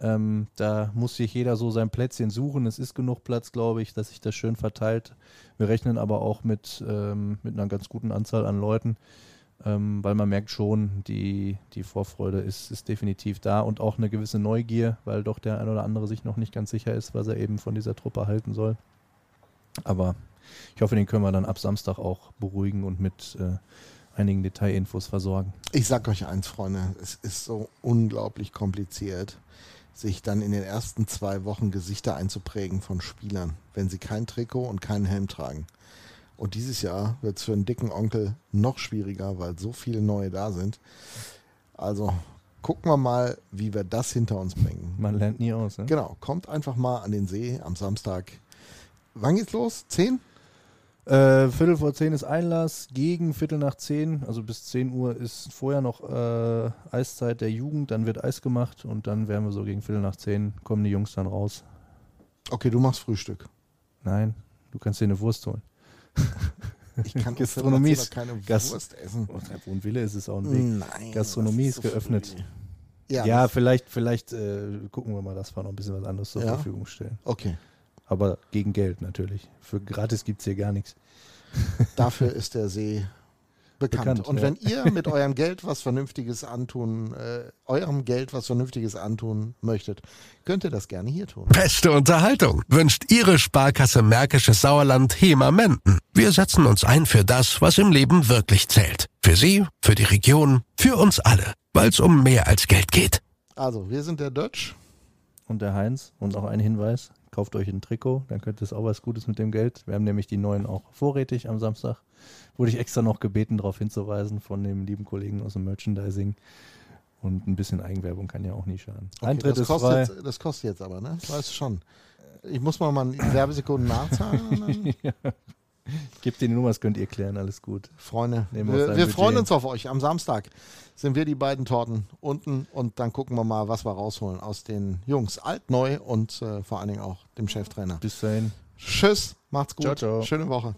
Ähm, da muss sich jeder so sein Plätzchen suchen. Es ist genug Platz, glaube ich, dass sich das schön verteilt. Wir rechnen aber auch mit, ähm, mit einer ganz guten Anzahl an Leuten, ähm, weil man merkt schon, die, die Vorfreude ist, ist definitiv da und auch eine gewisse Neugier, weil doch der ein oder andere sich noch nicht ganz sicher ist, was er eben von dieser Truppe halten soll. Aber ich hoffe, den können wir dann ab Samstag auch beruhigen und mit äh, einigen Detailinfos versorgen. Ich sag euch eins, Freunde, es ist so unglaublich kompliziert, sich dann in den ersten zwei Wochen Gesichter einzuprägen von Spielern, wenn sie kein Trikot und keinen Helm tragen. Und dieses Jahr wird es für einen dicken Onkel noch schwieriger, weil so viele neue da sind. Also gucken wir mal, wie wir das hinter uns bringen. Man lernt nie aus. Ne? Genau, kommt einfach mal an den See am Samstag. Wann geht's los? Zehn? Äh, Viertel vor zehn ist Einlass, gegen Viertel nach zehn, also bis 10 Uhr ist vorher noch äh, Eiszeit der Jugend, dann wird Eis gemacht und dann werden wir so gegen Viertel nach zehn, kommen die Jungs dann raus. Okay, du machst Frühstück. Nein, du kannst dir eine Wurst holen. [LAUGHS] Ich kann [LAUGHS] Gastronomie ist- keine Gas- Wurst essen. Wo ein Wille ist, ist auch ein Weg. Nein. Gastronomie ist so geöffnet. Ja, Ja, vielleicht, vielleicht äh, gucken wir mal, dass wir noch ein bisschen was anderes zur Ja. Verfügung stellen. okay. Aber gegen Geld natürlich. Für gratis gibt es hier gar nichts. [LAUGHS] Dafür ist der See bekannt. Bekannt, Und ja. wenn ihr mit [LAUGHS] eurem Geld was Vernünftiges antun, äh, eurem Geld was Vernünftiges antun möchtet, könnt ihr das gerne hier tun. Beste Unterhaltung wünscht Ihre Sparkasse Märkisches Sauerland HEMA Menden. Wir setzen uns ein für das, was im Leben wirklich zählt. Für Sie, für die Region, für uns alle. Weil es um mehr als Geld geht. Also, wir sind der Dutch. Und der Heinz. Und auch ein Hinweis: kauft euch ein Trikot, dann könnt ihr auch was Gutes mit dem Geld. Wir haben nämlich die neuen auch vorrätig am Samstag. Wurde ich extra noch gebeten, darauf hinzuweisen von dem lieben Kollegen aus dem Merchandising. Und ein bisschen Eigenwerbung kann ja auch nie schaden. Eintritt das, ist frei. kostet, jetzt, das kostet jetzt aber, ne? Weißt du schon. Ich muss mal mal Werbesekunden nachzahlen. dann- [LAUGHS] [LAUGHS] Gebt die Nummer, das könnt ihr klären, alles gut. Freunde, wir wir, freuen uns auf euch. Am Samstag sind wir die beiden Torten unten und dann gucken wir mal, was wir rausholen aus den Jungs. Alt, neu und äh, vor allen Dingen auch dem Cheftrainer. Bis dahin. Tschüss, macht's gut. Ciao, ciao. Schöne Woche.